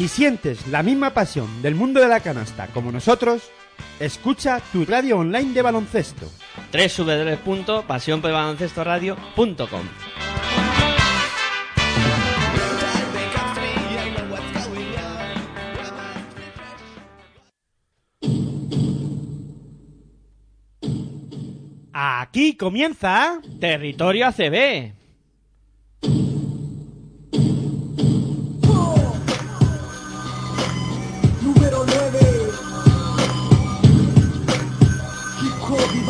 Si sientes la misma pasión del mundo de la canasta como nosotros, escucha tu radio online de baloncesto. www.pasionporelbaloncestoradio.com Aquí comienza Territorio ACB.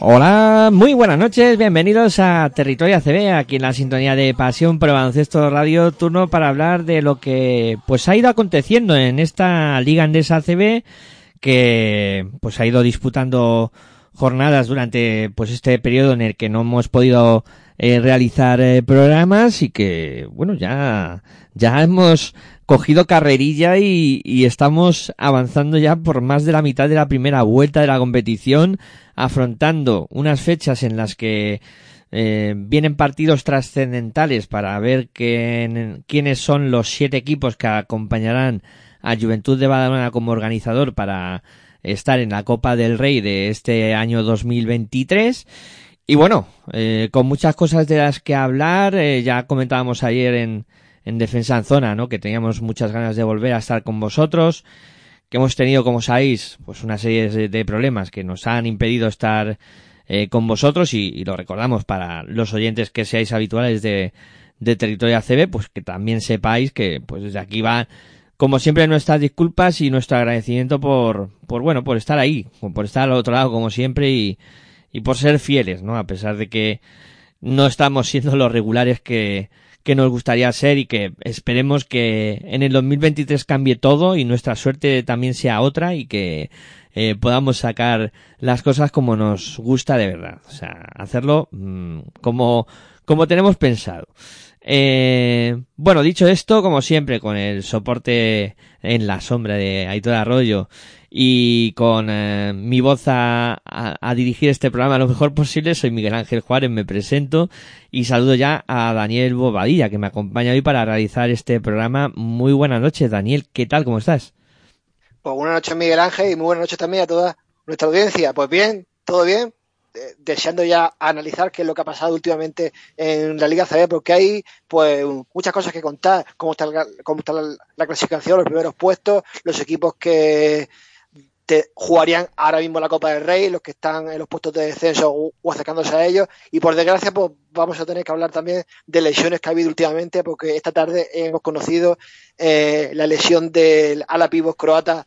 Hola, muy buenas noches, bienvenidos a Territorio ACB, aquí en la sintonía de Pasión por Baloncesto Radio, turno para hablar de lo que pues ha ido aconteciendo en esta Liga Andesa ACB, que pues ha ido disputando jornadas durante pues este periodo en el que no hemos podido eh, realizar eh, programas y que bueno ya ya hemos cogido carrerilla y, y estamos avanzando ya por más de la mitad de la primera vuelta de la competición afrontando unas fechas en las que eh, vienen partidos trascendentales para ver quién, quiénes son los siete equipos que acompañarán a Juventud de Badalona como organizador para estar en la Copa del Rey de este año 2023. Y bueno, eh, con muchas cosas de las que hablar, eh, ya comentábamos ayer en, en Defensa en Zona, ¿no? Que teníamos muchas ganas de volver a estar con vosotros, que hemos tenido, como sabéis, pues una serie de, problemas que nos han impedido estar eh, con vosotros y, y, lo recordamos para los oyentes que seáis habituales de, de Territorio ACB, pues que también sepáis que pues desde aquí va como siempre nuestras disculpas y nuestro agradecimiento por, por bueno, por estar ahí, por estar al otro lado como siempre y, y por ser fieles, ¿no? A pesar de que no estamos siendo los regulares que, que nos gustaría ser y que esperemos que en el 2023 cambie todo y nuestra suerte también sea otra y que eh, podamos sacar las cosas como nos gusta de verdad. O sea, hacerlo mmm, como, como tenemos pensado. Eh, bueno, dicho esto, como siempre, con el soporte en la sombra de Aitor Arroyo y con eh, mi voz a, a, dirigir este programa lo mejor posible, soy Miguel Ángel Juárez, me presento y saludo ya a Daniel Bobadilla, que me acompaña hoy para realizar este programa. Muy buenas noches, Daniel, ¿qué tal? ¿Cómo estás? Pues buenas noches, Miguel Ángel, y muy buenas noches también a toda nuestra audiencia. Pues bien, todo bien, deseando ya analizar qué es lo que ha pasado últimamente en la Liga CB, porque hay pues muchas cosas que contar, cómo está, la, cómo está la clasificación, los primeros puestos, los equipos que te jugarían ahora mismo la Copa del Rey, los que están en los puestos de descenso o, acercándose a ellos, y por desgracia pues vamos a tener que hablar también de lesiones que ha habido últimamente, porque esta tarde hemos conocido eh, la lesión del ala pivot croata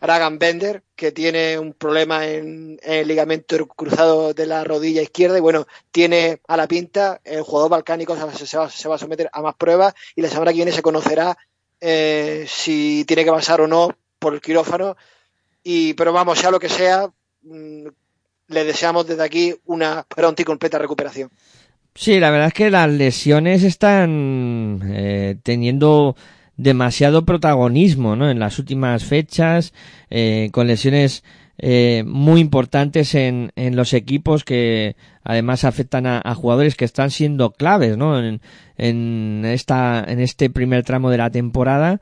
Dragan Bender, que tiene un problema en, en, el ligamento cruzado de la rodilla izquierda. Y bueno, tiene a la pinta, el jugador balcánico se, se, va, se va, a someter a más pruebas. Y la semana que viene se conocerá eh, si tiene que pasar o no por el quirófano. Y, pero vamos, sea lo que sea, mmm, le deseamos desde aquí una pronta y completa recuperación. Sí, la verdad es que las lesiones están eh, teniendo demasiado protagonismo ¿no? en las últimas fechas, eh, con lesiones eh, muy importantes en, en, los equipos que además afectan a, jugadores que están siendo claves ¿no? en, en, esta, en este primer tramo de la temporada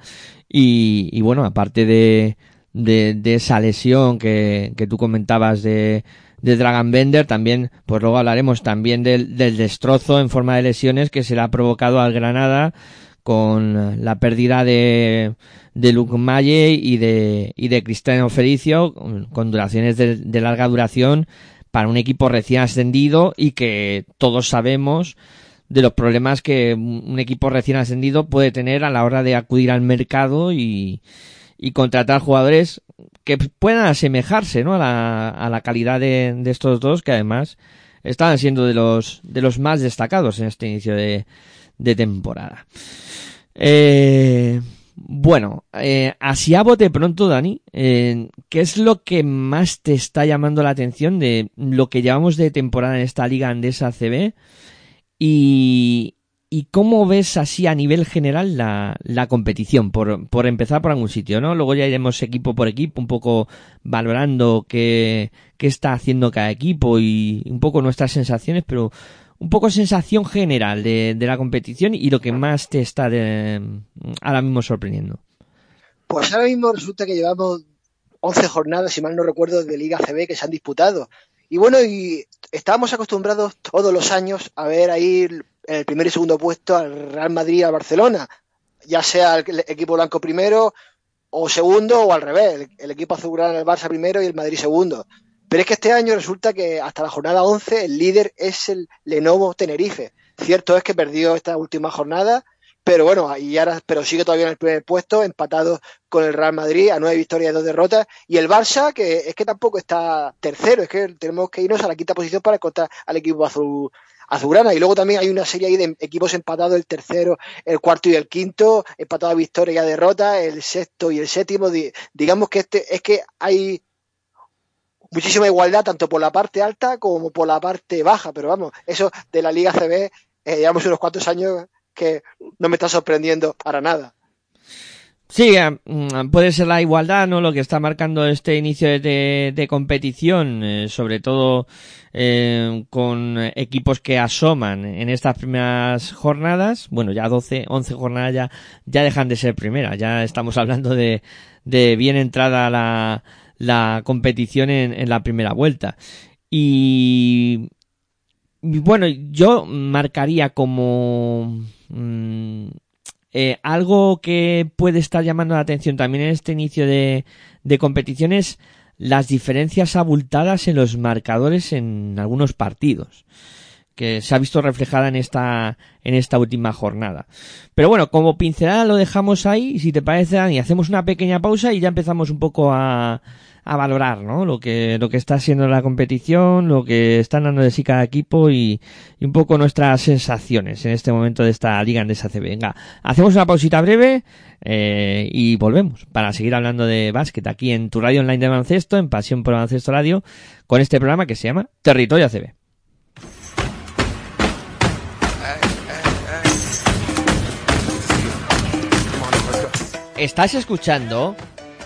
y bueno, aparte de, de, de, esa lesión que, que tú comentabas de, de Dragon Bender, también, pues luego hablaremos también del, del destrozo en forma de lesiones que se le ha provocado al Granada con la pérdida de, de Luke Maye y de, y de Cristiano Felicio, con, con duraciones de, de larga duración para un equipo recién ascendido y que todos sabemos de los problemas que un equipo recién ascendido puede tener a la hora de acudir al mercado y, y contratar jugadores que puedan asemejarse ¿no? a, la, a la calidad de, estos dos que además estaban siendo de los de los más destacados en este inicio de, de temporada. Eh, bueno, eh, así a bote pronto, Dani, eh, ¿qué es lo que más te está llamando la atención de lo que llevamos de temporada en esta liga andesa CB? Y, y cómo ves así a nivel general la, la competición, por, por empezar por algún sitio, ¿no? Luego ya iremos equipo por equipo, un poco valorando qué, qué está haciendo cada equipo y un poco nuestras sensaciones, pero un poco sensación general de, la competición y lo que más te está de, ahora mismo sorprendiendo. Pues ahora mismo resulta que llevamos 11 jornadas, si mal no recuerdo, de Liga CB que se han disputado. Y bueno, y estábamos acostumbrados todos los años a ver ahí en el primer y segundo puesto al Real Madrid y al Barcelona, ya sea el equipo blanco primero o segundo o al revés, el, el equipo azulgrana el Barça primero y el Madrid segundo. Pero es que este año resulta que hasta la jornada 11 el líder es el Lenovo Tenerife. Cierto es que perdió esta última jornada, pero bueno, y ahora, pero sigue todavía en el primer puesto, empatado con el Real Madrid a nueve victorias y dos derrotas. Y el Barça, que es que tampoco está tercero, es que tenemos que irnos a la quinta posición para encontrar al equipo azul, azulgrana. Y luego también hay una serie ahí de equipos empatados, el tercero, el cuarto y el quinto, empatado a victoria y a derrota, el sexto y el séptimo. Digamos que este, es que hay muchísima igualdad tanto por la parte alta como por la parte baja, pero vamos, eso de la Liga CB, eh, llevamos unos cuantos años que no me está sorprendiendo para nada. Sí, puede ser la igualdad, ¿no? Lo que está marcando este inicio de, competición, eh, sobre todo eh, con equipos que asoman en estas primeras jornadas. Bueno, ya 12, 11 jornadas ya, ya dejan de ser primeras. Ya estamos hablando de, de bien entrada la, la competición en, en la primera vuelta. Y, bueno, yo marcaría como mmm, eh, algo que puede estar llamando la atención también en este inicio de, de competiciones las diferencias abultadas en los marcadores en algunos partidos que se ha visto reflejada en esta en esta última jornada. Pero bueno, como pincelada lo dejamos ahí, si te parece Dani, hacemos una pequeña pausa y ya empezamos un poco a a valorar, ¿no? Lo que, lo que está siendo la competición, lo que están dando de sí cada equipo y, y un poco nuestras sensaciones en este momento de esta Liga Andesa CB. Venga, hacemos una pausita breve eh, y volvemos para seguir hablando de básquet aquí en tu radio online de baloncesto, en Pasión por Baloncesto Radio, con este programa que se llama Territorio ACB. Estás escuchando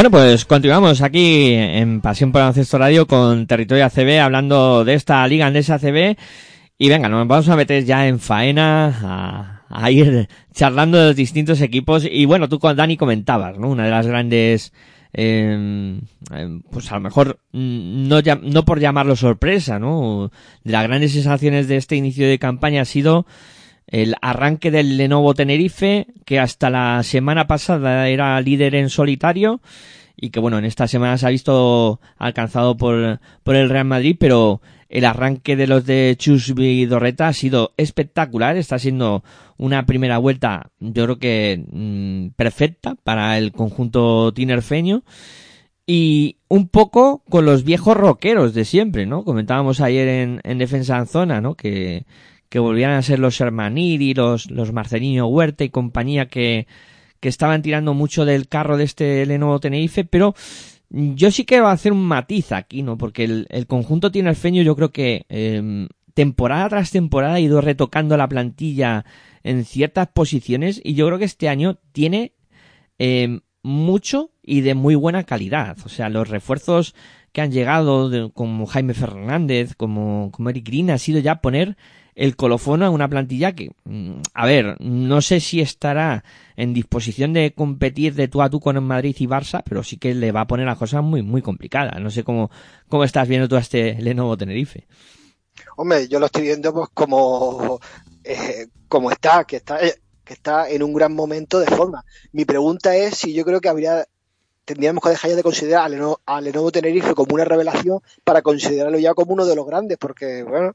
Bueno, pues continuamos aquí en Pasión por Baloncesto Radio con Territorio ACB hablando de esta Liga Andesa ACB y venga, nos vamos a meter ya en faena a, a ir charlando de los distintos equipos y bueno, tú con Dani comentabas, ¿no? Una de las grandes eh, eh, pues a lo mejor mm, no, no por llamarlo sorpresa, ¿no? De las grandes sensaciones de este inicio de campaña ha sido el arranque del Lenovo Tenerife, que hasta la semana pasada era líder en solitario y que bueno, en esta semana se ha visto alcanzado por, por el Real Madrid, pero el arranque de los de Chus Vidorreta ha sido espectacular, está siendo una primera vuelta yo creo que mm, perfecta para el conjunto tinerfeño y un poco con los viejos rockeros de siempre, ¿no? Comentábamos ayer en, en Defensa en Zona, ¿no? Que, que volvían a ser los Hermaniri, los, los Marcelino Huerta y compañía que, que estaban tirando mucho del carro de este Lenovo Tenerife, pero yo sí que va a hacer un matiz aquí, ¿no? Porque el, el conjunto tinerfeño yo creo que eh, temporada tras temporada ha ido retocando la plantilla en ciertas posiciones y yo creo que este año tiene eh, mucho y de muy buena calidad. O sea, los refuerzos que han llegado, como Jaime Fernández, como, como Eric Green, ha sido ya poner el colofono a una plantilla que, mm, a ver, no sé si estará en disposición de competir de tú a tú con el Madrid y Barça, pero sí que le va a poner las cosas muy, muy complicadas. No sé cómo, cómo estás viendo tú a este Lenovo Tenerife. Hombre, yo lo estoy viendo pues como, eh, como está, que está, eh, que está en un gran momento de forma. Mi pregunta es si yo creo que habría, tendríamos que dejar ya de considerar a Lenovo, a Lenovo Tenerife como una revelación para considerarlo ya como uno de los grandes, porque bueno,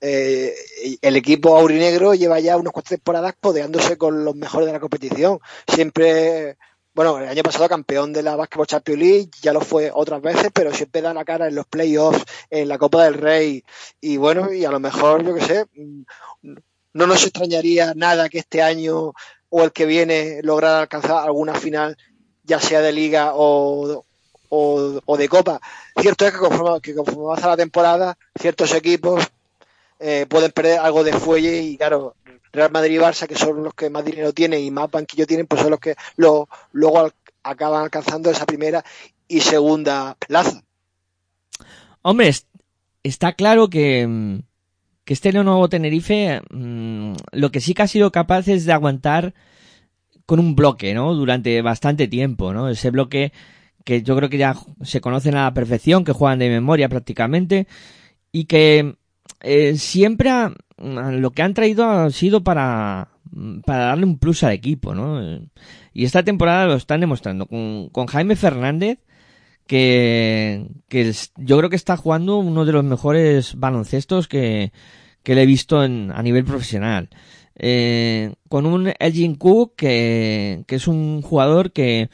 eh, el equipo aurinegro lleva ya unas cuantas temporadas codeándose con los mejores de la competición. Siempre, bueno, el año pasado campeón de la Basketball Champions League, ya lo fue otras veces, pero siempre da la cara en los playoffs, en la Copa del Rey, y bueno, y a lo mejor, yo qué sé, no nos extrañaría nada que este año o el que viene lograr alcanzar alguna final, ya sea de liga o, o, de copa. Cierto es que conforme, que conforme avanza la temporada, ciertos equipos eh, pueden perder algo de fuelle y claro, Real Madrid y Barça, que son los que más dinero tienen y más banquillo tienen, pues son los que luego acaban alcanzando esa primera y segunda plaza. Hombre, es- está claro que, mm, que este nuevo Tenerife mm, lo que sí que ha sido capaz es de aguantar con un bloque, ¿no? Durante bastante tiempo, ¿no? Ese bloque que yo creo que ya se conocen a la perfección, que juegan de memoria prácticamente y que eh, siempre ha- lo que han traído ha sido para, para darle un plus al equipo, ¿no? Y esta temporada lo están demostrando con, con Jaime Fernández, que, yo creo que está jugando uno de los mejores baloncestos que, que le he visto en, a nivel profesional. Eh, con un Elgin Cook que, que es un jugador que,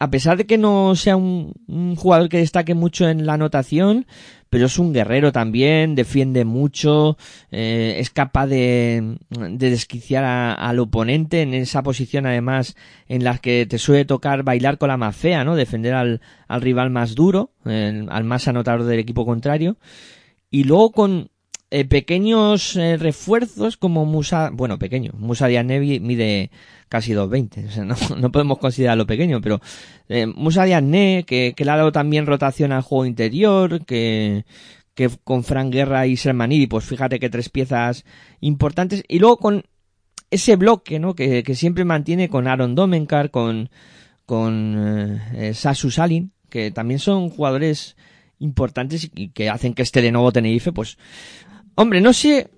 a pesar de que no sea un, jugador que destaque mucho en la anotación, pero es un guerrero también, defiende mucho, eh, es capaz de, de desquiciar a- al oponente en esa posición además en la que te suele tocar bailar con la más fea, ¿no? Defender al, al rival más duro, al más anotador del equipo contrario. Y luego con eh, pequeños eh, refuerzos como Musa, bueno, pequeño, Musa Diagne mide casi 2.20, o sea, no, no podemos considerarlo pequeño, pero eh, Musa Diagne, que, que le ha dado también rotación al juego interior, que, que con Fran Guerra y Sermanidi, pues fíjate que tres piezas importantes, y luego con ese bloque, ¿no? Que, que siempre mantiene con Aaron Domenkar, con, con Sasu Salin, que también son jugadores importantes y que hacen que este de nuevo Tenerife, pues, hombre, no sé,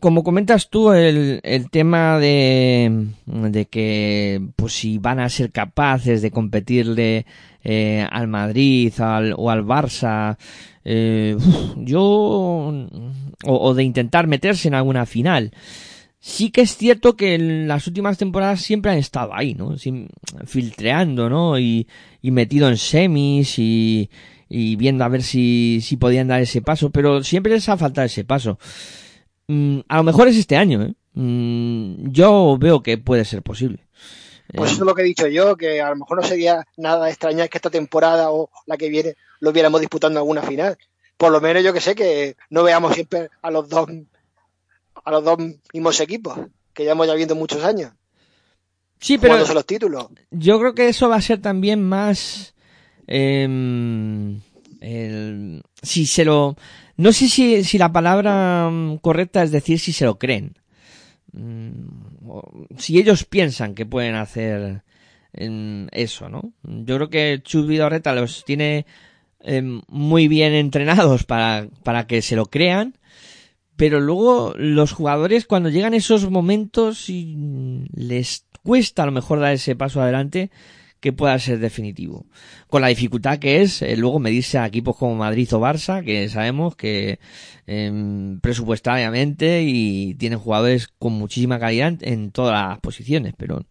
como comentas tú, el, el tema de, de que, pues, si van a ser capaces de competirle eh, al Madrid al, o al Barça, eh, yo, o, de intentar meterse en alguna final. Sí que es cierto que en las últimas temporadas siempre han estado ahí, ¿no? Sim- filtreando, ¿no? Y, y metido en semis y, y viendo a ver si, si podían dar ese paso, pero siempre les ha faltado ese paso. Mm, a lo mejor es este año, ¿eh? Mm, yo veo que puede ser posible. Pues eso es lo que he dicho yo, que a lo mejor no sería nada extrañar que esta temporada o la que viene lo viéramos disputando alguna final. Por lo menos yo que sé que no veamos siempre a los dos a los dos mismos equipos, que llevamos ya viendo muchos años, sí, pero los títulos. yo creo que eso va a ser también más el- si se lo no sé si, si la palabra mm, correcta es decir si se lo creen. Mm, si ellos piensan que pueden hacer em, eso no yo creo que Chus Vidorreta los tiene em, muy bien entrenados para, para que se lo crean pero luego los jugadores cuando llegan esos momentos y les cuesta a lo mejor dar ese paso adelante que pueda ser definitivo. Con la dificultad que es eh, luego medirse a equipos como Madrid o Barça, que sabemos que em, presupuestariamente y tienen jugadores con muchísima calidad en, todas las posiciones, pero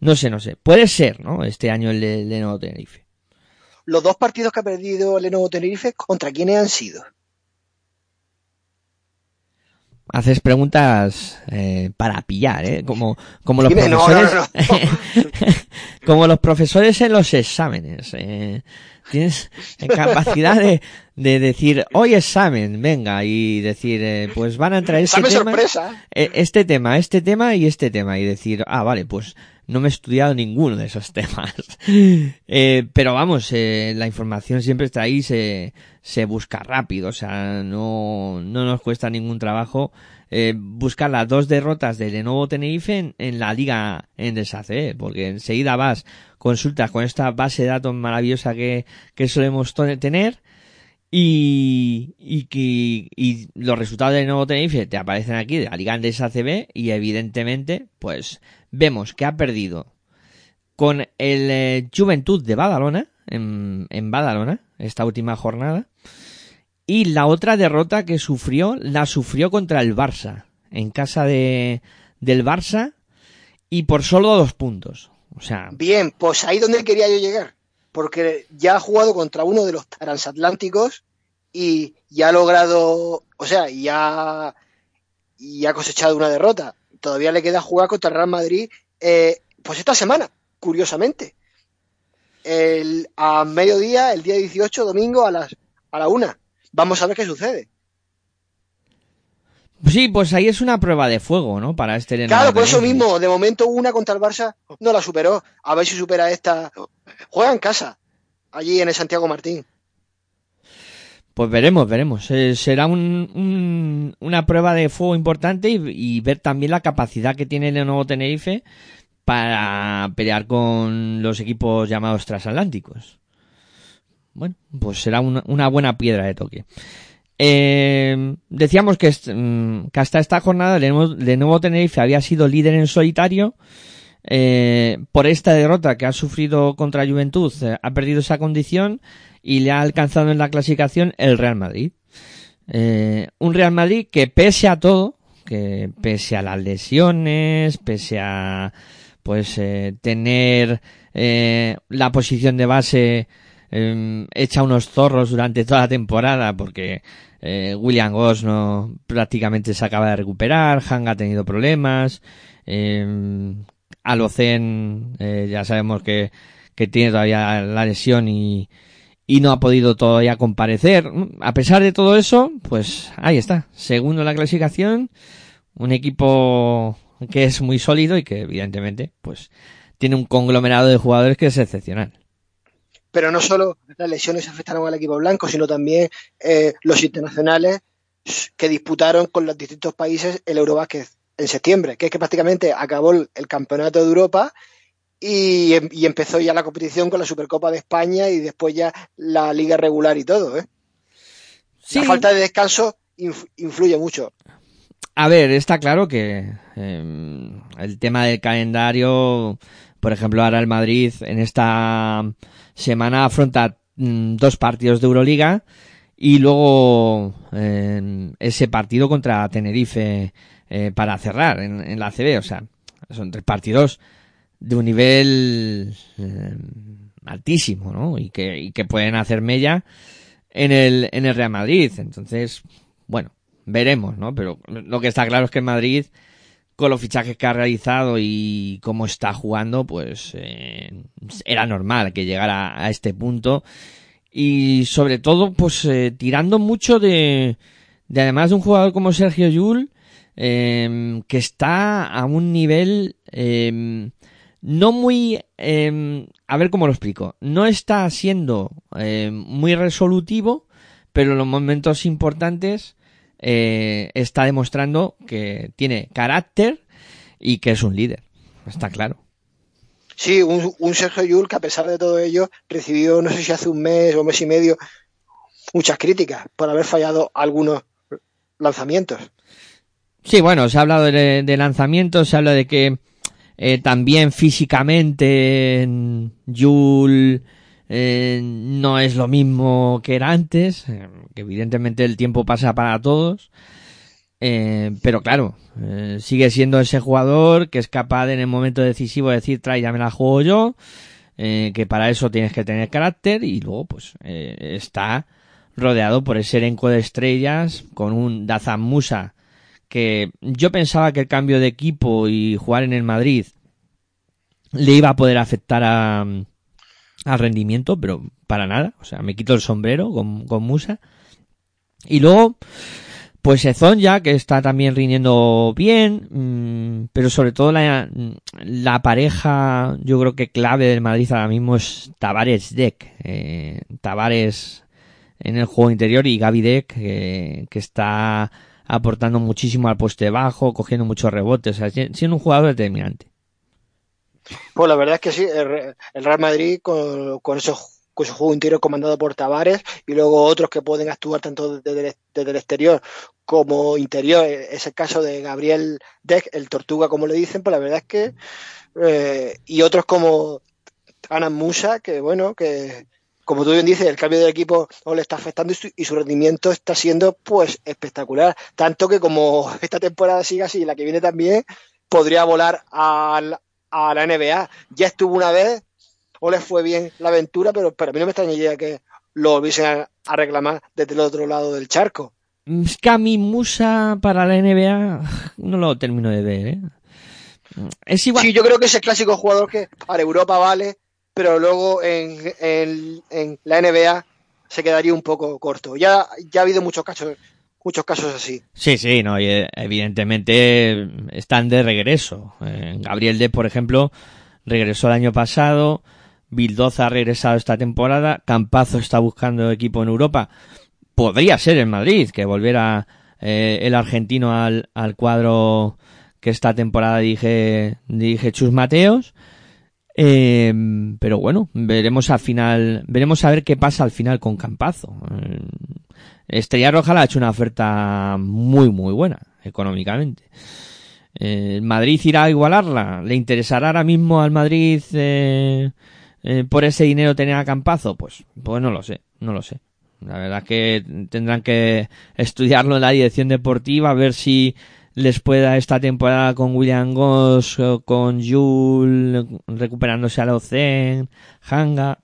no sé, no sé. Puede ser, ¿no? Este año el de Lenovo Tenerife. Los dos partidos que ha perdido Lenovo Tenerife, ¿contra quiénes han sido? Haces preguntas eh, para pillar, ¿eh? Como, como los Dime, profesores, no, no, como los profesores en los exámenes. eh. Tienes capacidad de, de decir, hoy examen, venga, y decir, eh, pues van a entrar este tema, sorpresa. eh, este tema, este tema y este tema, y decir, ah, vale, pues no me he estudiado ninguno de esos temas. Eh, pero vamos, eh, la información siempre está ahí, se, se busca rápido, o sea, no, no nos cuesta ningún trabajo eh, buscar las dos derrotas de Lenovo Tenerife en, en la liga en deshace, porque enseguida vas, consultas con esta base de datos maravillosa que, que solemos tener y, y, que, y los resultados de Nuevo Tenerife te aparecen aquí de la Liga Andesa CB y evidentemente pues vemos que ha perdido con el eh, Juventud de Badalona en, en Badalona esta última jornada y la otra derrota que sufrió la sufrió contra el Barça en casa de del Barça y por solo dos puntos o sea Bien, pues ahí donde quería yo llegar. Porque ya ha jugado contra uno de los transatlánticos y ya ha logrado, o sea, ya, y ha cosechado una derrota. Todavía le queda jugar contra el Real Madrid, eh, pues esta semana, curiosamente. El, a mediodía, el día 18, domingo, a las a la una. Vamos a ver qué sucede. sí pues ahí es una prueba de fuego no para este Claro, por eso mismo, de momento una contra el Barça no la superó. A ver si supera esta. Juega en casa, allí en el Santiago Martín. Pues veremos, veremos. Eh, será un, un- una prueba de fuego importante y, y ver también la capacidad que tiene el nuevo Tenerife para pelear con los equipos llamados transatlánticos. Bueno, pues será una, una buena piedra de toque. Eh, decíamos que, mm, hasta esta jornada nuevo, nuevo Tenerife había sido líder en solitario. Eh, por esta derrota que ha sufrido contra Juventud, eh, ha perdido esa condición y le ha alcanzado en la clasificación el Real Madrid. Eh, un Real Madrid que pese a todo, que pese a las lesiones, pese a pues eh, tener eh, la posición de base eh, hecha unos zorros durante toda la temporada porque eh, William Goss no prácticamente se acaba de recuperar, Hang ha tenido problemas, eh, Alocen eh, ya sabemos que, que tiene todavía la lesión y, y no ha podido todavía comparecer. A pesar de todo eso, pues ahí está, segundo en la clasificación, un equipo que es muy sólido y que evidentemente pues tiene un conglomerado de jugadores que es excepcional. pero no solo las lesiones afectaron al equipo blanco, sino también eh, los internacionales que disputaron con los distintos países el Eurobásquet en septiembre, que es que prácticamente acabó el, campeonato de Europa y, em- y empezó ya la competición con la Supercopa de España y después ya la liga regular y todo. ¿eh? La falta de descanso inf- influye mucho. A ver, está claro que eh, el tema del calendario, por ejemplo, ahora el Madrid en esta semana afronta mm, dos partidos de Euroliga y luego eh, ese partido contra Tenerife eh, para cerrar en, la CB. O sea, son tres partidos de un nivel eh, altísimo, ¿no? Y que, y que pueden hacer mella en el, en el Real Madrid. Entonces, bueno, veremos, ¿no? Pero lo que está claro es que en Madrid, con los fichajes que ha realizado y cómo está jugando, pues eh, era normal que llegara a este punto. Y sobre todo, pues eh, tirando mucho de, de además de un jugador como Sergio Yul, eh, que está a un nivel eh, no muy eh, a ver cómo lo explico no está siendo muy resolutivo pero en los momentos importantes eh, está demostrando que tiene carácter y que es un líder está claro Sí, un, un Sergio Yul que a pesar de todo ello recibió, no sé si hace un mes o mes y medio, muchas críticas por haber fallado algunos lanzamientos. Sí, bueno, se ha hablado de, de lanzamientos, se habla de que eh, también físicamente Yul eh, no es lo mismo que era antes, eh, que evidentemente el tiempo pasa para todos, eh, pero claro, eh, sigue siendo ese jugador que es capaz de, en el momento decisivo de decir, trae, ya me la juego yo, eh, que para eso tienes que tener carácter y luego pues está rodeado por ese elenco de estrellas con un Dazan Musa que yo pensaba que el cambio de equipo y jugar en el Madrid le iba a poder afectar a, al rendimiento, pero para nada. O sea, me quito el sombrero con, con Musa. Y luego, pues Ezón ya, que está también rindiendo bien, mm, pero sobre todo la, la pareja, yo creo que clave del Madrid ahora mismo es Tavares Deck. Eh, Tavares en el juego interior y Gaby Deck, que, está aportando muchísimo al poste bajo, cogiendo muchos rebotes, o sea, siendo un jugador determinante. Pues la verdad es que sí, el Real Madrid con, con esos su juego interior comandado por Tavares y luego otros que pueden actuar tanto desde el, exterior como interior. Es el caso de Gabriel Deck, el Tortuga, como le dicen, pues la verdad es que. eh, y otros como Anan Musa, que bueno, que como tú bien dices, el cambio de equipo no le está afectando y su, y su rendimiento está siendo pues espectacular. Tanto que como esta temporada siga así la que viene también, podría volar al- a la NBA. Ya estuvo una vez, o les fue bien la aventura, pero, pero a mí no me extraña idea que lo volviesen a, a reclamar desde el otro lado del charco. Es que a mi Musa para la NBA no lo termino de ver, ¿eh? Es igual. Sí, yo creo que es el clásico jugador que para Europa vale, pero luego en, en- en la NBA se quedaría un poco corto. Ya, ya ha habido muchos casos, muchos casos así. Sí, sí, no, y, eh, evidentemente están de regreso. Eh, Gabriel De, por ejemplo, regresó el año pasado, Bildoza ha regresado esta temporada, Campazo está buscando equipo en Europa. Podría ser en Madrid, que volviera eh, el argentino al, al cuadro que esta temporada dirige, dirige Chus Mateos. Eh, pero bueno, veremos al final, veremos a ver qué pasa al final con Campazo. Eh, Estrella Roja le ha hecho una oferta muy, muy buena, económicamente. Eh, ¿El Madrid irá a igualarla? ¿Le interesará ahora mismo al Madrid eh, por ese dinero tener a? Pues, pues no lo sé, no lo sé. La verdad es que tendrán que estudiarlo en la dirección deportiva, a ver si les pueda esta temporada con William Goss, con Jules, recuperándose a Locen, Hanga.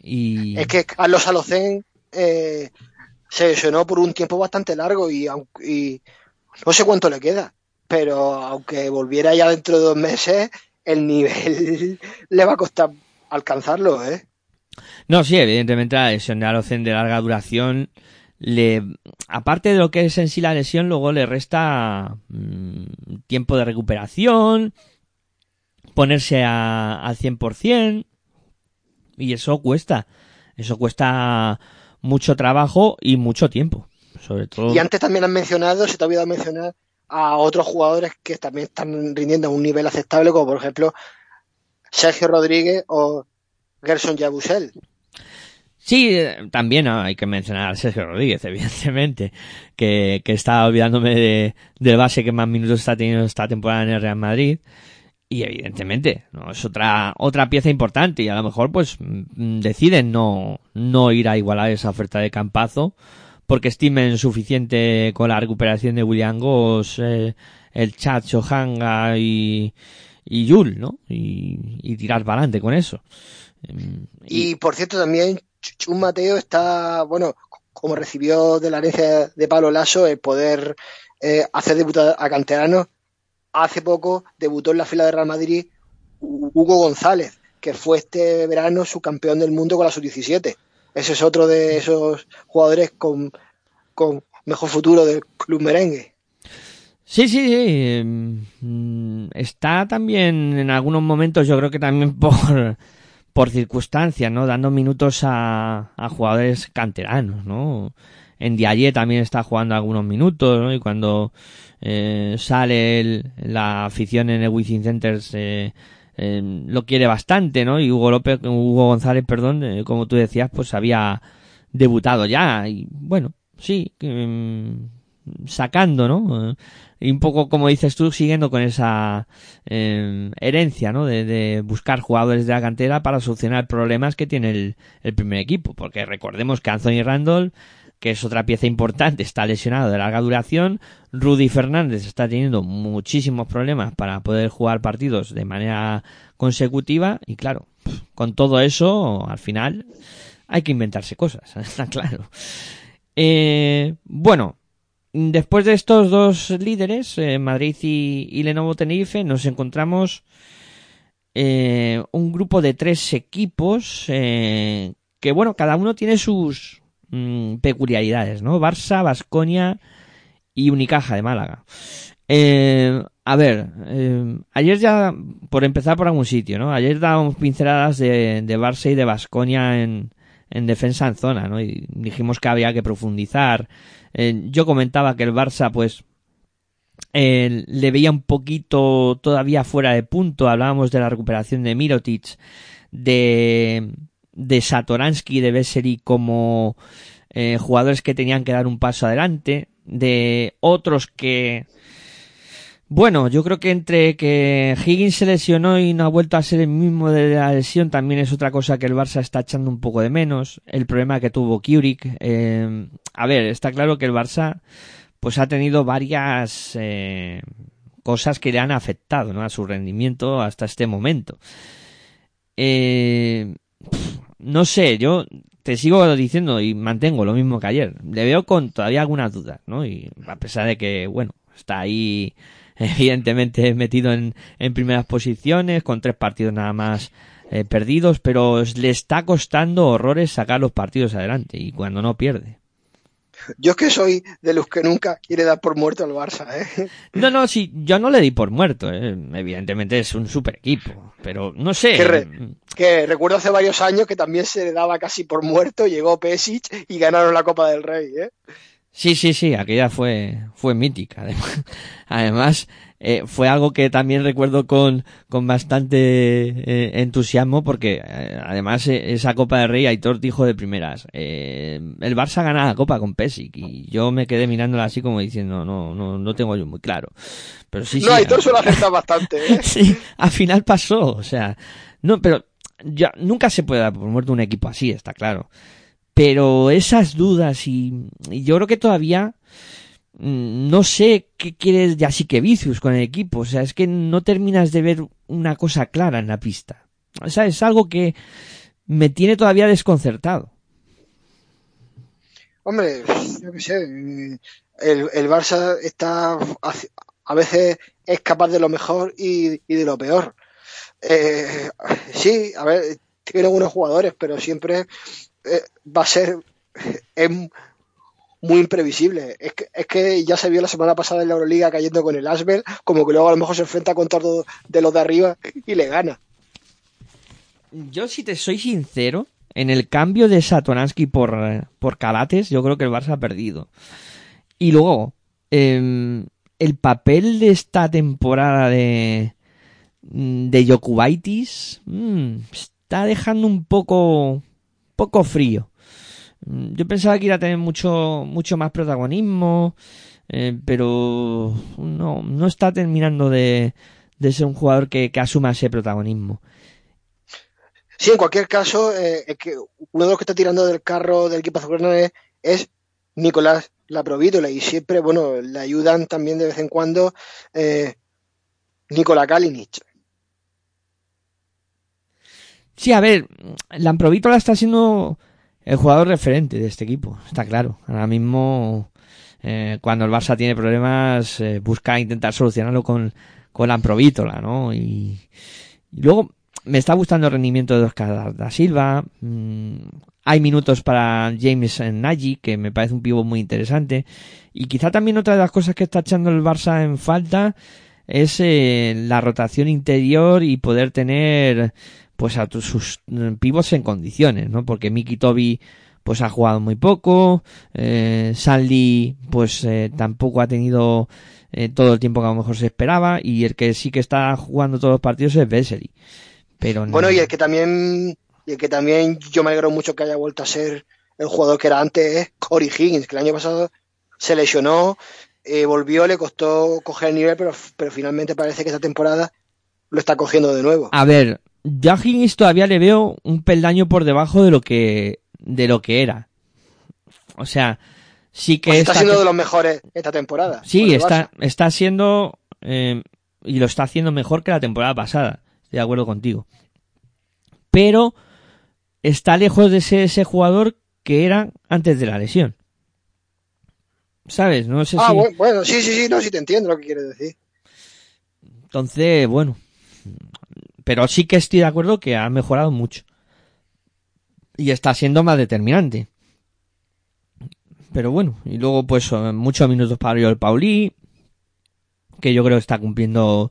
Y... Es que Carlos Alocén eh, se lesionó por un tiempo bastante largo y, y no sé cuánto le queda, pero aunque volviera ya dentro de dos meses, el nivel le va a costar alcanzarlo, ¿eh? No, sí, evidentemente la lesión de Alocen de larga duración le aparte de lo que es en sí la lesión, luego le resta mm, tiempo de recuperación, ponerse a, al 100% y eso cuesta. Eso cuesta mucho trabajo y mucho tiempo, sobre todo. Y antes también han mencionado, se te ha olvidado mencionar a otros jugadores que también están rindiendo a un nivel aceptable, como por ejemplo Sergio Rodríguez o Gerson Yabusel. Sí, también hay que mencionar a Sergio Rodríguez, evidentemente, que, que está olvidándome de, del base que más minutos está teniendo esta temporada en el Real Madrid. Y evidentemente, ¿no? es otra, otra pieza importante y a lo mejor pues mm, deciden no, no ir a igualar esa oferta de Campazo porque estimen suficiente con la recuperación de William Goss, eh, el Chacho Hanga y, y Yul, ¿no? Y, tirar para adelante con eso. Em, Y por cierto, también Ch- Chus Mateo está, bueno, como recibió de la herencia de Pablo Lasso el poder eh, hacer debutar a canteranos, hace poco debutó en la fila de Real Madrid Hu- Hugo González, que fue este verano su campeón del mundo con la sub-17. Ese es otro de esos jugadores con, con mejor futuro del club merengue. Sí, sí, sí. mm, Está también en algunos momentos, yo creo que también por, por circunstancias, ¿no? Dando minutos a, a jugadores canteranos, ¿no? En Diaye también está jugando algunos minutos, ¿no? Y cuando eh, sale el- la afición en el Wizzing Center eh, eh, lo quiere bastante, ¿no? Y Hugo López, Hugo González, perdón, eh, como tú decías, pues había debutado ya. Y bueno, sí, mm, sacando, ¿no? Eh, y un poco, como dices tú, siguiendo con esa eh, herencia, ¿no? De, de buscar jugadores de la cantera para solucionar problemas que tiene el, el primer equipo. Porque recordemos que Anthony Randall, que es otra pieza importante, está lesionado de larga duración. Rudy Fernández está teniendo muchísimos problemas para poder jugar partidos de manera consecutiva. Y claro, con todo eso, al final, hay que inventarse cosas, está claro. Eh, bueno, después de estos dos líderes, eh, Madrid y, y Lenovo Tenerife, nos encontramos eh, un grupo de tres equipos que, bueno, cada uno tiene sus mm, peculiaridades, ¿no? Barça, Basconia y Unicaja de Málaga. Eh, a ver, eh, ayer ya, por empezar por algún sitio, ¿no? Ayer dábamos pinceladas de, de Barça y de Basconia en, en defensa en zona, ¿no? Y dijimos que había que profundizar. Eh, yo comentaba que el Barça, pues, eh, le veía un poquito todavía fuera de punto. Hablábamos de la recuperación de Mirotic, de, de Satoransky, de Vesely como eh, jugadores que tenían que dar un paso adelante, de otros que bueno, yo creo que entre que Higgins se lesionó y no ha vuelto a ser el mismo de la lesión también es otra cosa que el Barça está echando un poco de menos. El problema que tuvo Keurig. Eh, a ver, está claro que el Barça pues ha tenido varias eh, cosas que le han afectado ¿no? a su rendimiento hasta este momento. Eh, no sé, yo te sigo diciendo y mantengo lo mismo que ayer. Le veo con todavía algunas dudas, ¿no? Y a pesar de que, bueno, está ahí evidentemente metido en, en primeras posiciones, con tres partidos nada más eh, perdidos, pero le está costando horrores sacar los partidos adelante y cuando no pierde. Yo es que soy de los que nunca quiere dar por muerto al Barça, ¿eh? No, no, sí, yo no le di por muerto, ¿eh? evidentemente es un super equipo, pero no sé. Que, re- que recuerdo hace varios años que también se le daba casi por muerto, llegó Pesic y ganaron la Copa del Rey, ¿eh? Sí, sí, sí, aquella fue, fue mítica. Además, además eh, fue algo que también recuerdo con, con bastante eh, entusiasmo porque eh, además eh, esa Copa del Rey Aitor dijo de primeras, el Barça gana la Copa con Pesic y yo me quedé mirándola así como diciendo, no, no, no tengo yo muy claro. Pero sí, sí. no, Aitor a- suele acertar bastante, ¿eh? sí, al final pasó, o sea, no, pero ya nunca se puede dar por muerto un equipo así, está claro. Pero esas dudas y, y yo creo que todavía no sé qué quiere ya sí que Vicius con el equipo, o sea, es que no terminas de ver una cosa clara en la pista. O sea, es algo que me tiene todavía desconcertado. Hombre, yo qué sé, eh, el, el Barça está a veces es capaz de lo mejor y, y de lo peor. Eh, sí, a ver, tiene buenos jugadores, pero siempre eh, va a ser es muy imprevisible. Es que, es que ya se vio la semana pasada en la Euroliga cayendo con el Asbel, como que luego a lo mejor se enfrenta contra dos de los de arriba y le gana. Yo, si te soy sincero, en el cambio de Satoransky por, por Calates, yo creo que el Barça ha perdido. Y luego, em, el papel de esta temporada de, de Jokubaitis mm, está dejando un poco, poco frío. Mm, Yo pensaba que iba a tener mucho, mucho más protagonismo, eh, pero no, no está terminando de, de ser un jugador que, que asuma ese protagonismo. Sí, en cualquier caso, eh, es que uno de los que está tirando del carro del equipo azulgrana es, es Nicolás Laprovítola y siempre, bueno, le ayudan también de vez en cuando eh, Nikola Kalinic. Sí, a ver, Lamprovítola está siendo el jugador referente de este equipo, está claro. Ahora mismo, eh, cuando el Barça tiene problemas, eh, busca intentar solucionarlo con, con Lamprovítola, ¿no? Y, luego me está gustando el rendimiento de Oscar da Silva. mm, hay minutos para James Nagy, que me parece un pivo muy interesante. Y quizá también otra de las cosas que está echando el Barça en falta es eh, la rotación interior y poder tener pues a sus mm, pivos en condiciones, ¿no? Porque Miki Toby pues ha jugado muy poco, eh, Sandy pues eh, tampoco ha tenido eh, todo el tiempo que a lo mejor se esperaba y el que sí que está jugando todos los partidos es Vesely. Pero no- Bueno, y el que también, y el que también yo me alegro mucho que haya vuelto a ser el jugador que era antes es Corey Higgins, que el año pasado se lesionó, eh, volvió, le costó coger el nivel, pero, pero finalmente parece que esta temporada lo está cogiendo de nuevo. A ver, yo a Higgins todavía le veo un peldaño por debajo de lo que de lo que era. O sea, sí que Pues está siendo de los mejores esta temporada. Sí, está, está siendo eh, y lo está haciendo mejor que la temporada pasada. Estoy de acuerdo contigo. Pero está lejos de ser ese jugador que era antes de la lesión. ¿Sabes? No sé Ah, si. bueno, bueno, sí, sí, sí, no, sí te entiendo lo que quieres decir. Entonces, bueno. Pero sí que estoy de acuerdo que ha mejorado mucho. Y está siendo más determinante. Pero bueno, y luego pues eh, muchos minutos para el Pauli, que yo creo que está cumpliendo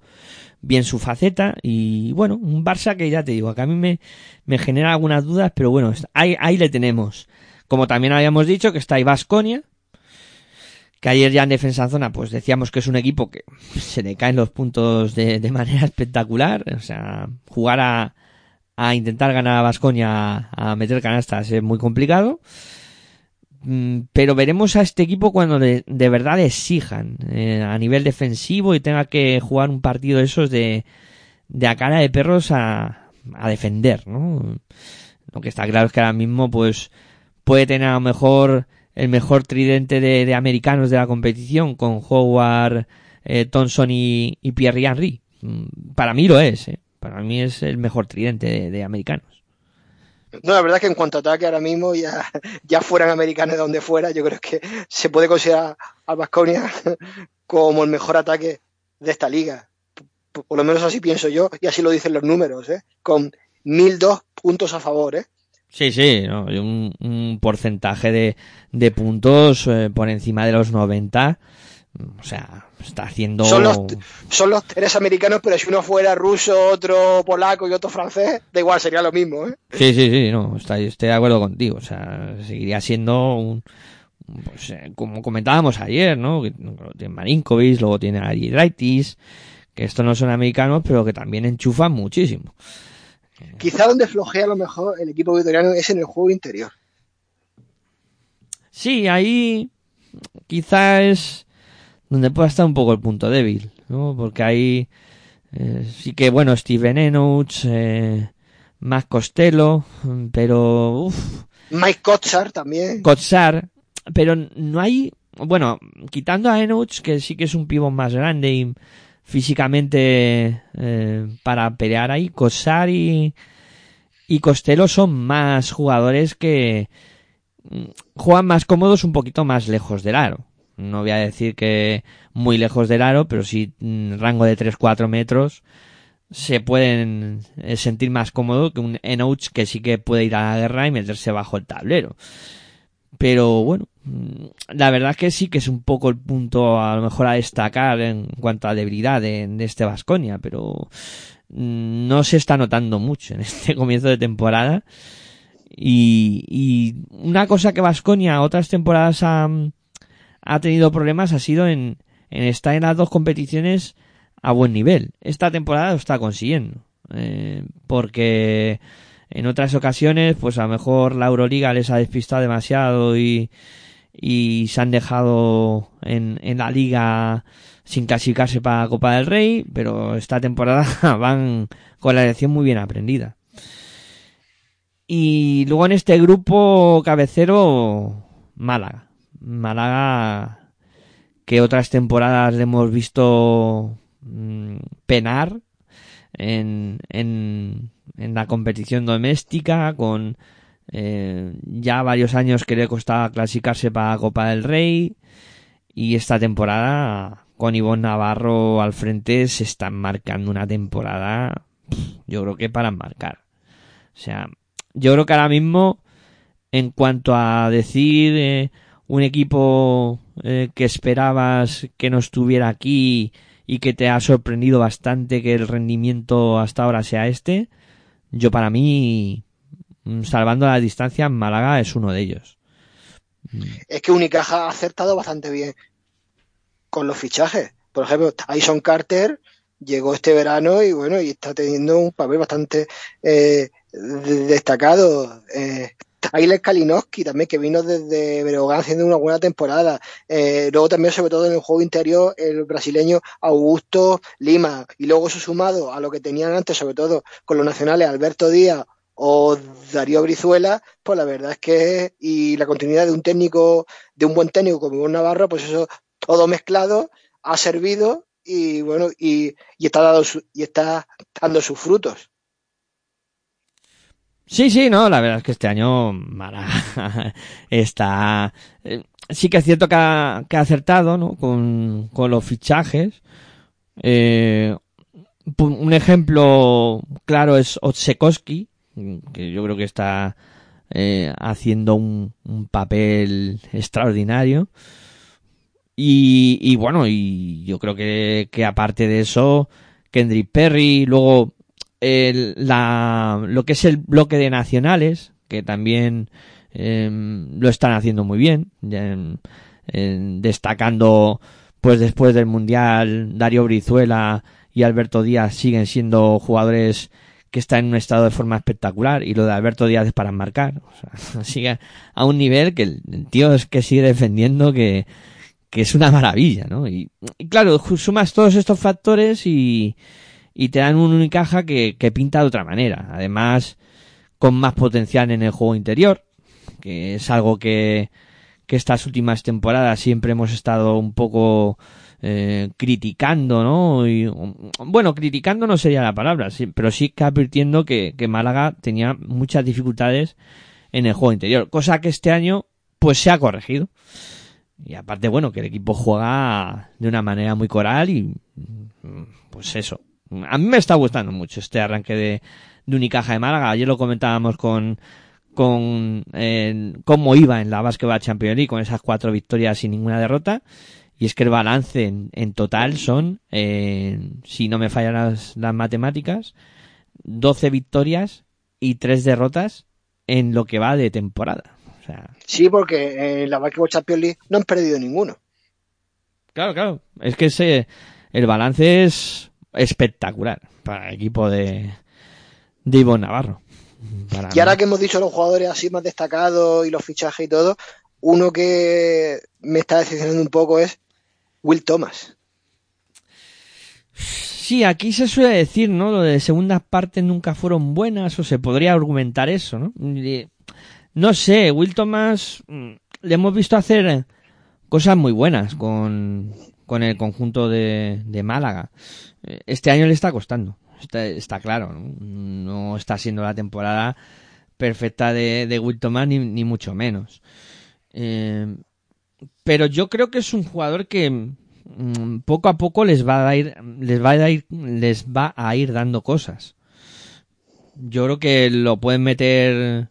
bien su faceta. Y bueno, un Barça que ya te digo, que a mí me, me genera algunas dudas, pero bueno, ahí, ahí le tenemos. Como también habíamos dicho que está ahí Vasconia, que ayer ya en defensa en zona pues decíamos que es un equipo que se le caen los puntos de, de manera espectacular. O sea, jugar a, a intentar ganar a Vasconia a meter canastas es muy complicado. Mm, Pero veremos a este equipo cuando de, de verdad exijan eh, a nivel defensivo y tenga que jugar un partido de esos de, de a cara de perros a, a defender, ¿no? Lo que está claro es que ahora mismo pues puede tener a lo mejor el mejor tridente de, de americanos de la competición con Howard, eh, Thompson y, y Pierre Henry. Mm, Para mí lo es, ¿eh? Para mí es el mejor tridente de, americanos. No, la verdad es que en cuanto a ataque ahora mismo, ya, ya fueran americanos de donde fuera, yo creo que se puede considerar al Vasconia como el mejor ataque de esta liga. Por, lo menos así pienso yo, y así lo dicen los números, ¿eh? con 1002 puntos a favor. ¿eh? Sí, sí, ¿no? Un, un porcentaje de, de puntos eh, por encima de los 90. O sea, está haciendo... Son los, son los tres americanos, pero si uno fuera ruso, otro polaco y otro francés, da igual, sería lo mismo. ¿eh? Sí, sí, sí, no, está- estoy de acuerdo contigo. O sea, seguiría siendo un... Pues, eh, como comentábamos ayer, ¿no? Que tiene Marinkovic, luego tiene a Gidraitis, que estos no son americanos, pero que también enchufan muchísimo. Quizá donde flojea a lo mejor el equipo vitoriano es en el juego interior. Sí, ahí quizá es donde pueda estar un poco el punto débil, ¿no? Porque ahí eh, sí que, bueno, Steven Enoch, eh, Max Costello, pero, uff, Mike Kotsar también. Kotsar, pero no hay, bueno, quitando a Enoch, que sí que es un pivot más grande y físicamente eh, para pelear ahí, Kotsar y, y Costello son más jugadores que mm, juegan más cómodos un poquito más lejos del aro. No voy a decir que muy lejos del aro, pero sí mm, rango de 3-4 metros se pueden eh, sentir más cómodo que un Enoch que sí que puede ir a la guerra y meterse bajo el tablero. Pero bueno, la verdad es que sí que es un poco el punto a lo mejor a destacar en cuanto a debilidad de, este Vasconia, pero mm, no se está notando mucho en este comienzo de temporada. Y, una cosa que Vasconia otras temporadas ha, ha tenido problemas ha sido en, en estar en las dos competiciones a buen nivel. Esta temporada lo está consiguiendo. eh, porque en otras ocasiones, pues a lo mejor la Euroliga les ha despistado demasiado y, y se han dejado en, en la liga sin clasificarse para la Copa del Rey, pero esta temporada van con la lección muy bien aprendida. Y luego en este grupo cabecero, Málaga. Málaga, que otras temporadas le hemos visto mm, penar en, en, en la competición doméstica, con eh, ya varios años que le costaba clasificarse para Copa del Rey. Y esta temporada, con Ivonne Navarro al frente, se están marcando una temporada, yo creo que para marcar. O sea, yo creo que ahora mismo, en cuanto a decir eh, un equipo eh, que esperabas que no estuviera aquí y que te ha sorprendido bastante que el rendimiento hasta ahora sea este, yo para mí, salvando la distancia, Málaga es uno de ellos. Es que Unicaja ha acertado bastante bien con los fichajes. Por ejemplo, Tyson Carter llegó este verano y bueno, y está teniendo un papel bastante eh, de- destacado. Eh, Kalinowski también, que vino desde Breogán haciendo una buena temporada. Eh, luego también, sobre todo en el juego interior, el brasileño Augusto Lima. Y luego eso sumado a lo que tenían antes, sobre todo con los nacionales Alberto Díaz o Darío Brizuela, pues la verdad es que, y la continuidad de un técnico, de un buen técnico como Ivonne Navarro, pues eso todo mezclado ha servido y bueno, y, está, dando su- y está dando sus frutos. Sí, sí, no, la verdad es que este año está... eh, sí que es cierto que ha, acertado, ¿no? Con, los fichajes. Eh, un ejemplo claro es Otsekoski, que yo creo que está eh, haciendo un, un papel extraordinario. Y, bueno, y yo creo que, aparte de eso, Kendrick Perry, luego el- la, lo que es el bloque de nacionales, que también em, lo están haciendo muy bien, destacando pues después del Mundial Darío Brizuela y Alberto Díaz siguen siendo jugadores que están en un estado de forma espectacular y lo de Alberto Díaz es para marcar, o sea, a un nivel que el, tío es que sigue defendiendo que, que es una maravilla, ¿no? Y, y claro, sumas todos estos factores y, y te dan un Unicaja que, que pinta de otra manera. Además, con más potencial en el juego interior, que es algo que, que estas últimas temporadas siempre hemos estado un poco eh, criticando, ¿no? Y, bueno, criticando no sería la palabra, sí, pero sí que advirtiendo que, Málaga tenía muchas dificultades en el juego interior, cosa que este año pues se ha corregido. Y aparte, bueno, que el equipo juega de una manera muy coral y pues eso. A mí me está gustando mucho este arranque de, de Unicaja de Málaga. Ayer lo comentábamos con con eh, cómo iba en la Basketball Champions League con esas cuatro victorias sin ninguna derrota. Y es que el balance en, en total son, eh, si no me fallan las, las matemáticas, 12 victorias y 3 derrotas en lo que va de temporada. O sea, Sí, porque en la Basketball Champions League no han perdido ninguno. Claro, claro. Es que ese, el balance es espectacular para el equipo de, de Ivo Navarro. Para Y ahora mí. que hemos dicho los jugadores así más destacados y los fichajes y todo, uno que me está decepcionando un poco es Will Thomas. Sí, aquí se suele decir, ¿no? Lo de segundas partes nunca fueron buenas, o se podría argumentar eso, ¿no? No sé, Will Thomas mm, le hemos visto hacer cosas muy buenas con, con el conjunto de, de Málaga. Eh, Este año le está costando, está, está claro, ¿no? No está siendo la temporada perfecta de, de Will Thomas, ni, ni mucho menos. Eh, pero yo creo que es un jugador que mm, poco a poco les va a ir les va a ir les va a ir dando cosas. Yo creo que lo pueden meter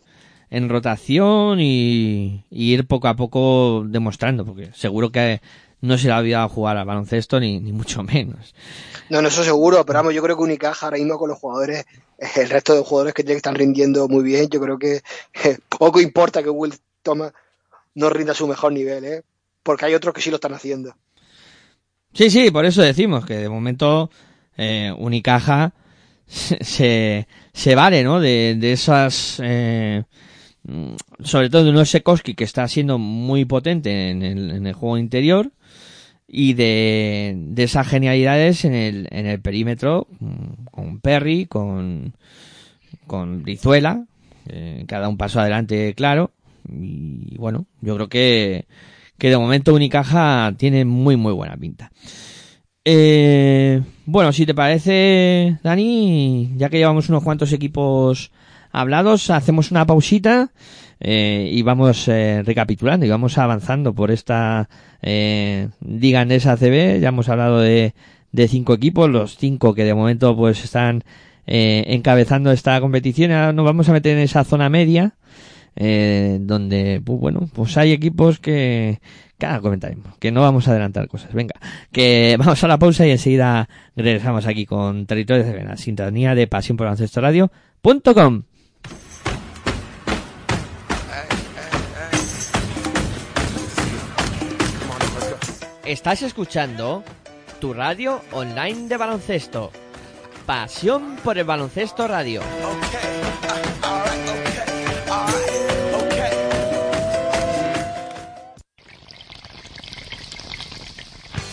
en rotación y, ir poco a poco demostrando porque seguro que no se le ha olvidado jugar al baloncesto ni, ni mucho menos. No, no, eso seguro, pero vamos, yo creo que Unicaja ahora mismo con los jugadores, el resto de jugadores que están rindiendo muy bien, yo creo que poco importa que Will Thomas no rinda su mejor nivel, ¿eh? porque hay otros que sí lo están haciendo. Sí, sí, por eso decimos que de momento eh, Unicaja se, se vale, ¿no? De, de esas, eh, mm, sobre todo de uno Sekowski que está siendo muy potente en el, en el juego interior y de, de esas genialidades en el, en el perímetro mm, con Perry, con, con Brizuela, eh, que ha dado un paso adelante claro y bueno, yo creo que que de momento Unicaja tiene muy muy buena pinta. Eh, bueno, si te parece, Dani, ya que llevamos unos cuantos equipos hablados, hacemos una pausita eh, y vamos eh, recapitulando y vamos avanzando por esta eh, Liga Endesa CB. Ya hemos hablado de, de cinco equipos, los cinco que de momento pues están eh, encabezando esta competición. Ahora nos vamos a meter en esa zona media eh, donde, pues bueno, pues hay equipos que, que ahora comentaremos, que no vamos a adelantar cosas. Venga, que vamos a la pausa y enseguida regresamos aquí con Territorio de Vena, sintonía de Pasión por Baloncesto Radio.com. Estás escuchando tu radio online de baloncesto. Pasión por el baloncesto radio. Okay.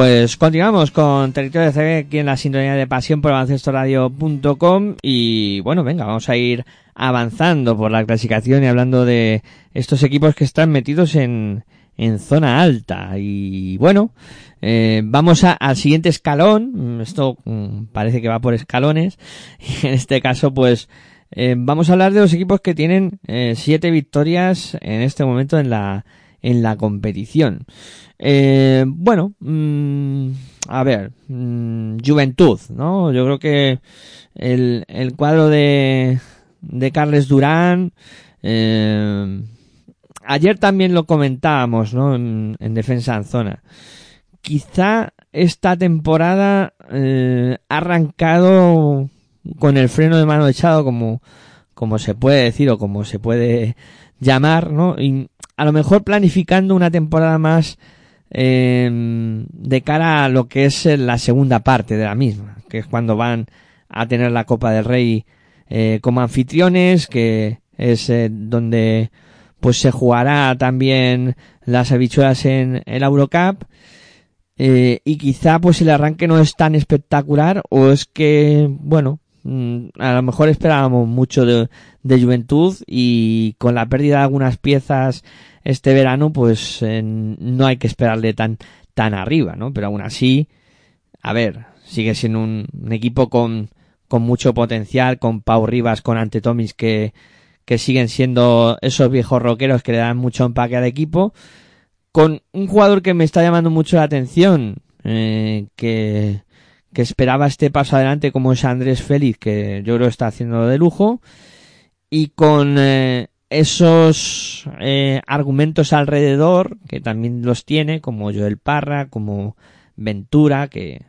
Pues continuamos con Territorio CB aquí en la sintonía de pasión por baloncestoradio.com y bueno, venga, vamos a ir avanzando por la clasificación y hablando de estos equipos que están metidos en, en zona alta. Y bueno, eh, vamos a- al siguiente escalón, Mm, esto mm, parece que va por escalones. Y en este caso pues eh, vamos a hablar de los equipos que tienen eh, siete victorias en este momento en la en la competición. Eh, bueno, mm, a ver, mm, Juventud, ¿no? Yo creo que el, el cuadro de, de Carles Durán, eh, ayer también lo comentábamos, ¿no? En, en defensa en zona. Quizá esta temporada eh, ha arrancado con el freno de mano echado, como, como se puede decir o como se puede llamar, ¿no? A lo mejor planificando una temporada más eh, de cara a lo que es eh, la segunda parte de la misma, que es cuando van a tener la Copa del Rey eh, como anfitriones, que es eh, donde pues se jugará también las habichuelas en el Eurocup. Y quizá pues el arranque no es tan espectacular o es que, bueno, a lo mejor esperábamos mucho de, Juventud y con la pérdida de algunas piezas este verano pues eh, no hay que esperarle tan tan arriba, ¿no? Pero aún así, a ver, sigue siendo un, equipo con, con mucho potencial, con Pau Rivas, con Ante Tomis que, que siguen siendo esos viejos rockeros que le dan mucho empaque al equipo, con un jugador que me está llamando mucho la atención, eh, que, que esperaba este paso adelante como es Andrés Félix, que yo creo está haciendo de lujo, y con eh, esos eh, argumentos alrededor, que también los tiene, como Joel Parra, como Ventura, que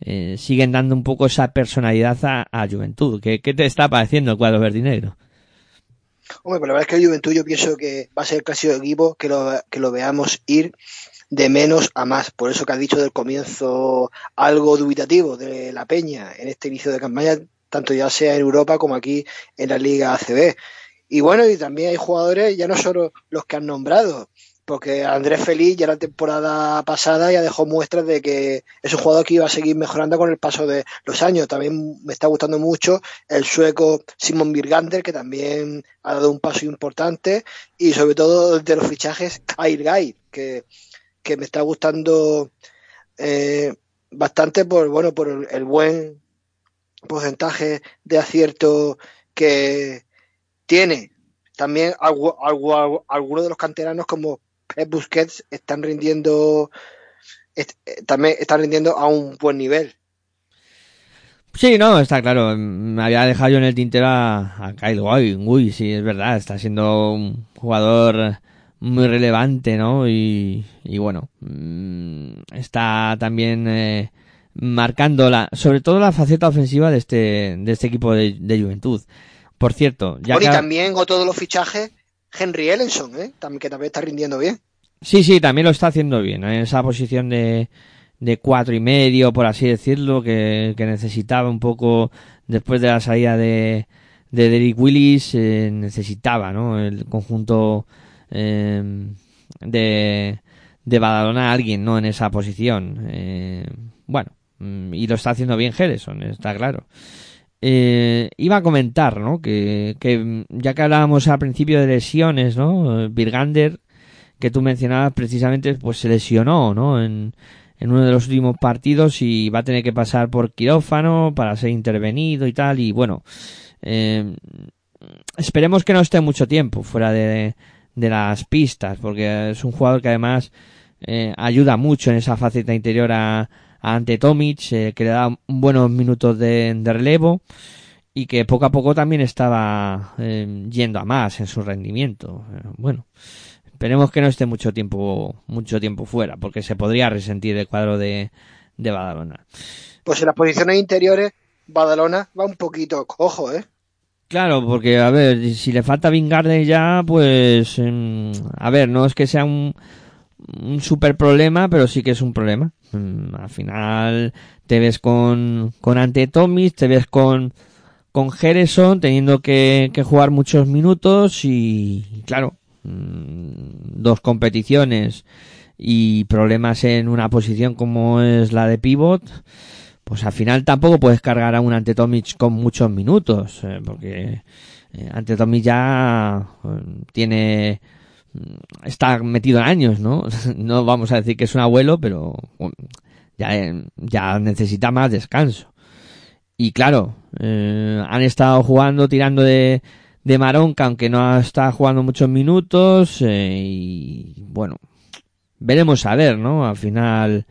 eh, siguen dando un poco esa personalidad a, Juventud. ¿Qué, ¿Qué te está pareciendo el cuadro verde? Hombre, pero la verdad es que el Juventud yo pienso que va a ser el clásico equipo que lo, que lo veamos ir de menos a más. Por eso que has dicho del comienzo algo dubitativo de la Peña en este inicio de campaña, tanto ya sea en Europa como aquí en la Liga ACB. Y bueno, y también hay jugadores, ya no solo los que han nombrado, porque Andrés Feliz ya la temporada pasada ya dejó muestras de que es un jugador que iba a seguir mejorando con el paso de los años. También me está gustando mucho el sueco Simon Birgander, que también ha dado un paso importante, y sobre todo de los fichajes Guy, que, que me está gustando eh, bastante por bueno por el, buen porcentaje de acierto que tiene. También algu- algu- algunos de los canteranos como Pep Busquets están rindiendo eh, también están rindiendo a un buen nivel. Sí, no, está claro. Me había dejado yo en el tintero a, a Kyle. Uy, sí, es verdad. Está siendo un jugador muy relevante, ¿no? Y, y bueno, mm, está también eh, marcando la, sobre todo la faceta ofensiva de este, de este equipo de, de Juventud. Por cierto, ya Bueno, y también otro de los fichajes, Henry Ellenson, ¿eh? También, que también está rindiendo bien. Sí, sí, también lo está haciendo bien, ¿no? en esa posición de, de cuatro y medio, por así decirlo, que, que necesitaba un poco después de la salida de, de Derrick Willis, eh, necesitaba, ¿no? El conjunto eh, de, de Badalona alguien, ¿no? En esa posición. Eh, bueno, mm, y lo está haciendo bien Gerson, está claro. Eh, iba a comentar, ¿no? Que, que mm, ya que hablábamos al principio de lesiones, ¿no? Birgander, que tú mencionabas precisamente, pues se lesionó, ¿no? En, en uno de los últimos partidos y va a tener que pasar por quirófano para ser intervenido y tal. Y bueno, eh, esperemos que no esté mucho tiempo fuera de, de las pistas, porque es un jugador que además eh, ayuda mucho en esa faceta interior a, a Ante Tomic, eh, que le da buenos minutos de, de relevo y que poco a poco también estaba eh, yendo a más en su rendimiento. Eh, bueno, esperemos que no esté mucho tiempo mucho tiempo fuera, porque se podría resentir el cuadro de, de Badalona. Pues en las posiciones interiores, Badalona va un poquito cojo, ¿eh? Claro, porque a ver, si le falta Vingarde ya, pues em, a ver, no es que sea un, un super problema, pero sí que es un problema. Mm, al final te ves con, con Ante Tomis, te ves con, con Jereson teniendo que, que jugar muchos minutos y, y claro, mm, dos competiciones y problemas en una posición como es la de pivot, pues al final tampoco puedes cargar a un Ante Tomic con muchos minutos, eh, porque eh, Ante Tomic ya eh, tiene mm, está metido en años, ¿no? No vamos a decir que es un abuelo, pero ya, ya necesita más descanso. Y claro, han estado jugando, tirando de, de Maronca, aunque no está jugando muchos minutos, y bueno, veremos a ver, ¿no? Al final,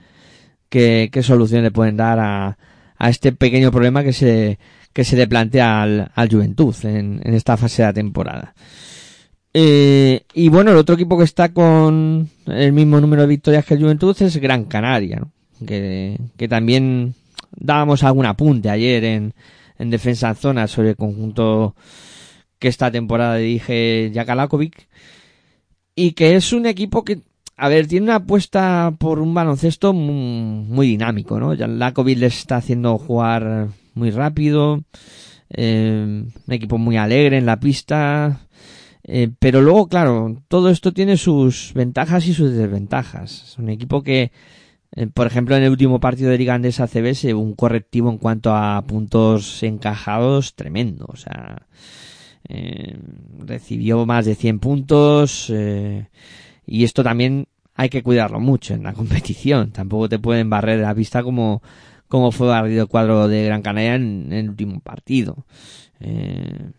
qué, qué solución le pueden dar a, a este pequeño problema que se, que se le plantea al, al Juventud en, en esta fase de la temporada. Eh, y bueno, el otro equipo que está con el mismo número de victorias que el Juventud es Gran Canaria, ¿no? que, que también dábamos algún apunte ayer en, en defensa en zona sobre el conjunto que esta temporada dirige Jakalakovic y que es un equipo que a ver, tiene una apuesta por un baloncesto muy, muy dinámico, ¿no? Jakalakovic les está haciendo jugar muy rápido, eh, un equipo muy alegre en la pista, eh, pero luego, claro, todo esto tiene sus ventajas y sus desventajas. Es un equipo que, eh, por ejemplo, en el último partido de Liga Andesa ACB se un correctivo en cuanto a puntos encajados tremendo. O sea, eh, recibió más de 100 puntos eh, y esto también hay que cuidarlo mucho en la competición. Tampoco te pueden barrer la pista como, como fue barrido el cuadro de Gran Canaria en, el último partido. Eh,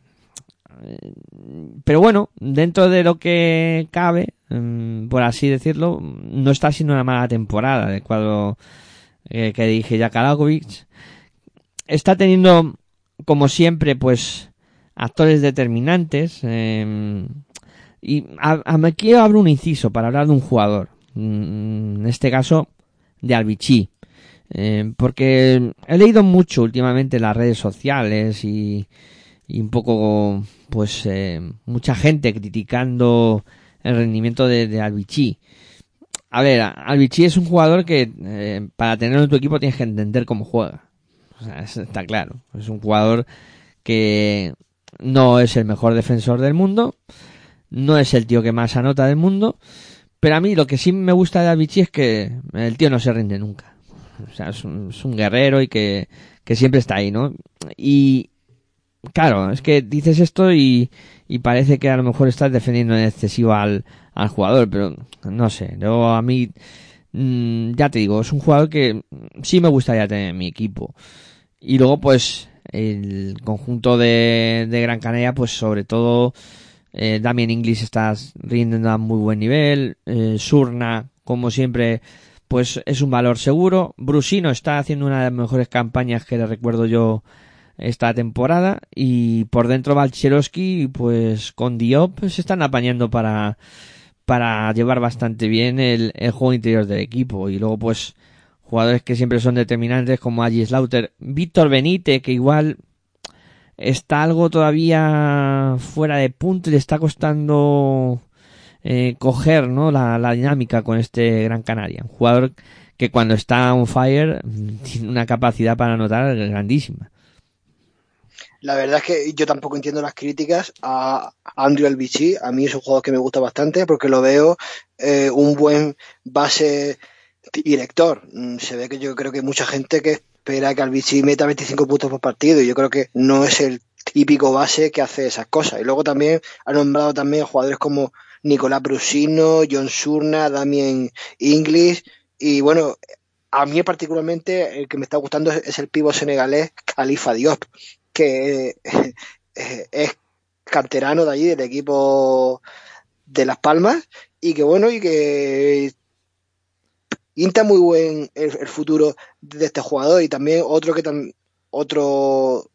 pero bueno, dentro de lo que cabe, mm, por así decirlo, no está siendo una mala temporada del cuadro eh, que dije Jakalakovic. Está teniendo, como siempre, pues actores determinantes. Y a, a- me quiero abrir un inciso para hablar de un jugador. Mm, En este caso, de Albichi. Eh, porque he leído mucho últimamente en las redes sociales y, un poco, pues, eh, mucha gente criticando el rendimiento de, de Albichi. A ver, Albichi es un jugador que eh, para tenerlo en tu equipo tienes que entender cómo juega. O sea, está claro. Es un jugador que no es el mejor defensor del mundo, no es el tío que más anota del mundo, pero a mí lo que sí me gusta de Albichi es que el tío no se rinde nunca. O sea, es un, es un guerrero y que, que siempre está ahí, ¿no? Y claro, es que dices esto y, y parece que a lo mejor estás defendiendo en excesivo al, al jugador, pero no sé, yo a mí, mm, ya te digo, es un jugador que sí me gustaría tener en mi equipo. Y luego, pues, el conjunto de, de Gran Canaria, pues sobre todo, eh, Damien Inglis está rindiendo a muy buen nivel, eh, Surna, como siempre, pues es un valor seguro. Brusino está haciendo una de las mejores campañas que le recuerdo yo esta temporada. Y por dentro Valcheroski pues con Diop se están apañando para para llevar bastante bien el, juego interior del equipo. Y luego pues jugadores que siempre son determinantes como Agi Slaughter, Víctor Benítez que igual está algo todavía fuera de punto y le está costando eh, coger ¿no? la, la dinámica con este Gran Canaria. Un jugador que cuando está on fire mm, tiene una capacidad para anotar grandísima. La verdad es que yo tampoco entiendo las críticas a Andrew Albici. A mí es un jugador que me gusta bastante porque lo veo eh, un buen base director. Mm, Se ve que yo creo que mucha gente que espera que Albici meta 25 puntos por partido. Y yo creo que no es el típico base que hace esas cosas. Y luego también ha nombrado también jugadores como Nicolás Brusino, John Surna, Damien Inglis. Y bueno, a mí particularmente el que me está gustando es, el pivo senegalés Khalifa Diop, que eh, es canterano de allí, del equipo de Las Palmas, y que bueno, y que pinta muy buen el, futuro de este jugador, y también otro que tam, otro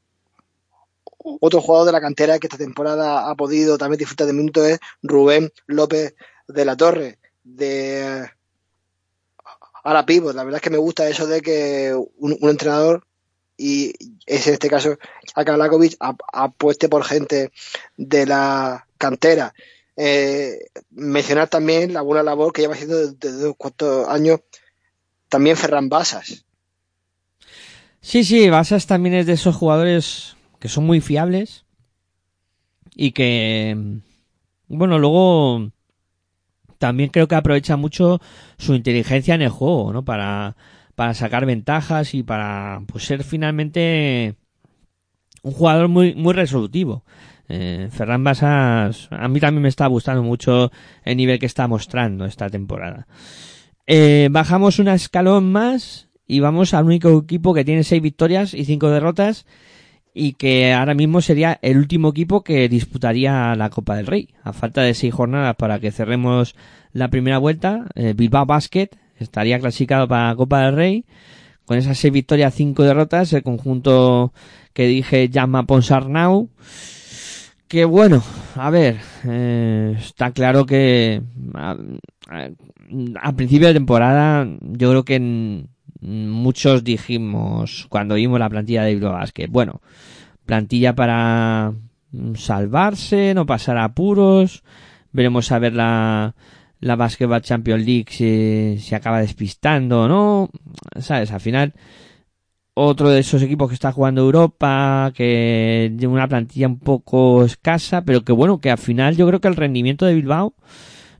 otro jugador de la cantera que esta temporada ha podido también disfrutar de minutos es Rubén López de la Torre, de ahora Pivot. La verdad es que me gusta eso de que un, entrenador, y es en este caso a apueste por gente de la cantera. Eh, mencionar también la buena labor que lleva haciendo desde unos cuantos años también Ferran Basas. Sí, sí, Basas también es de esos jugadores que son muy fiables y que, bueno, luego también creo que aprovecha mucho su inteligencia en el juego, ¿no? Para, para sacar ventajas y para pues, ser finalmente un jugador muy, muy resolutivo. Eh, Ferran Basas, a mí también me está gustando mucho el nivel que está mostrando esta temporada. Eh, bajamos un escalón más y vamos al único equipo que tiene seis victorias y cinco derrotas y que ahora mismo sería el último equipo que disputaría la Copa del Rey. A falta de seis jornadas para que cerremos la primera vuelta, eh, Bilbao Basket estaría clasificado para la Copa del Rey. Con esas seis victorias, cinco derrotas, el conjunto que dije llama Ponsarnau. Que bueno, a ver, eh, está claro que a, principio de temporada yo creo que muchos dijimos cuando vimos la plantilla de Bilbao Basket, bueno, plantilla para salvarse, no pasar apuros, veremos a ver la, la Basketball Champions League si, si acaba despistando o no, sabes, al final otro de esos equipos que está jugando Europa, que tiene una plantilla un poco escasa, pero que bueno, que al final yo creo que el rendimiento de Bilbao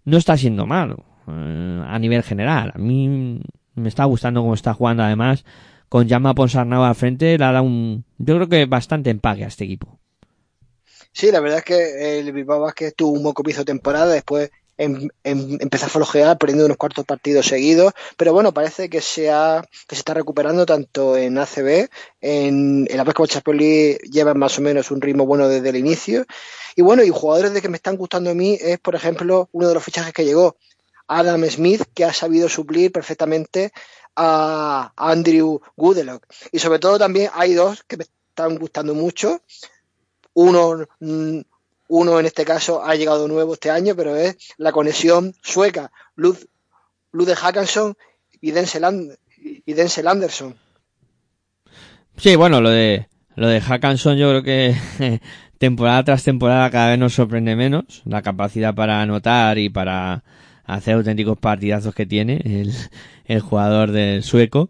no está siendo malo eh, a nivel general. A mí me está gustando cómo está jugando además con Llama Ponsarnau al frente, le ha dado un, yo creo que bastante empaque a este equipo. Sí, la verdad es que el Bilbao Basket tuvo un buen comienzo de temporada, después em, em, empezó a flojear perdiendo unos cuartos partidos seguidos, pero bueno, parece que se, ha, que se está recuperando tanto en ACB, en, en la Basketball Champions llevan más o menos un ritmo bueno desde el inicio, y bueno, y jugadores de que me están gustando a mí es, por ejemplo, uno de los fichajes que llegó, Adam Smith, que ha sabido suplir perfectamente a Andrew Goodelock. Y sobre todo también hay dos que me están gustando mucho, Uno, mm, uno en este caso ha llegado nuevo este año, pero es la conexión sueca, Luz, Luz de y Denzel, y Denzel Anderson. Sí, bueno, lo de lo de Hackanson yo creo que temporada tras temporada cada vez nos sorprende menos la capacidad para anotar y para hacer auténticos partidazos que tiene el, el jugador del sueco.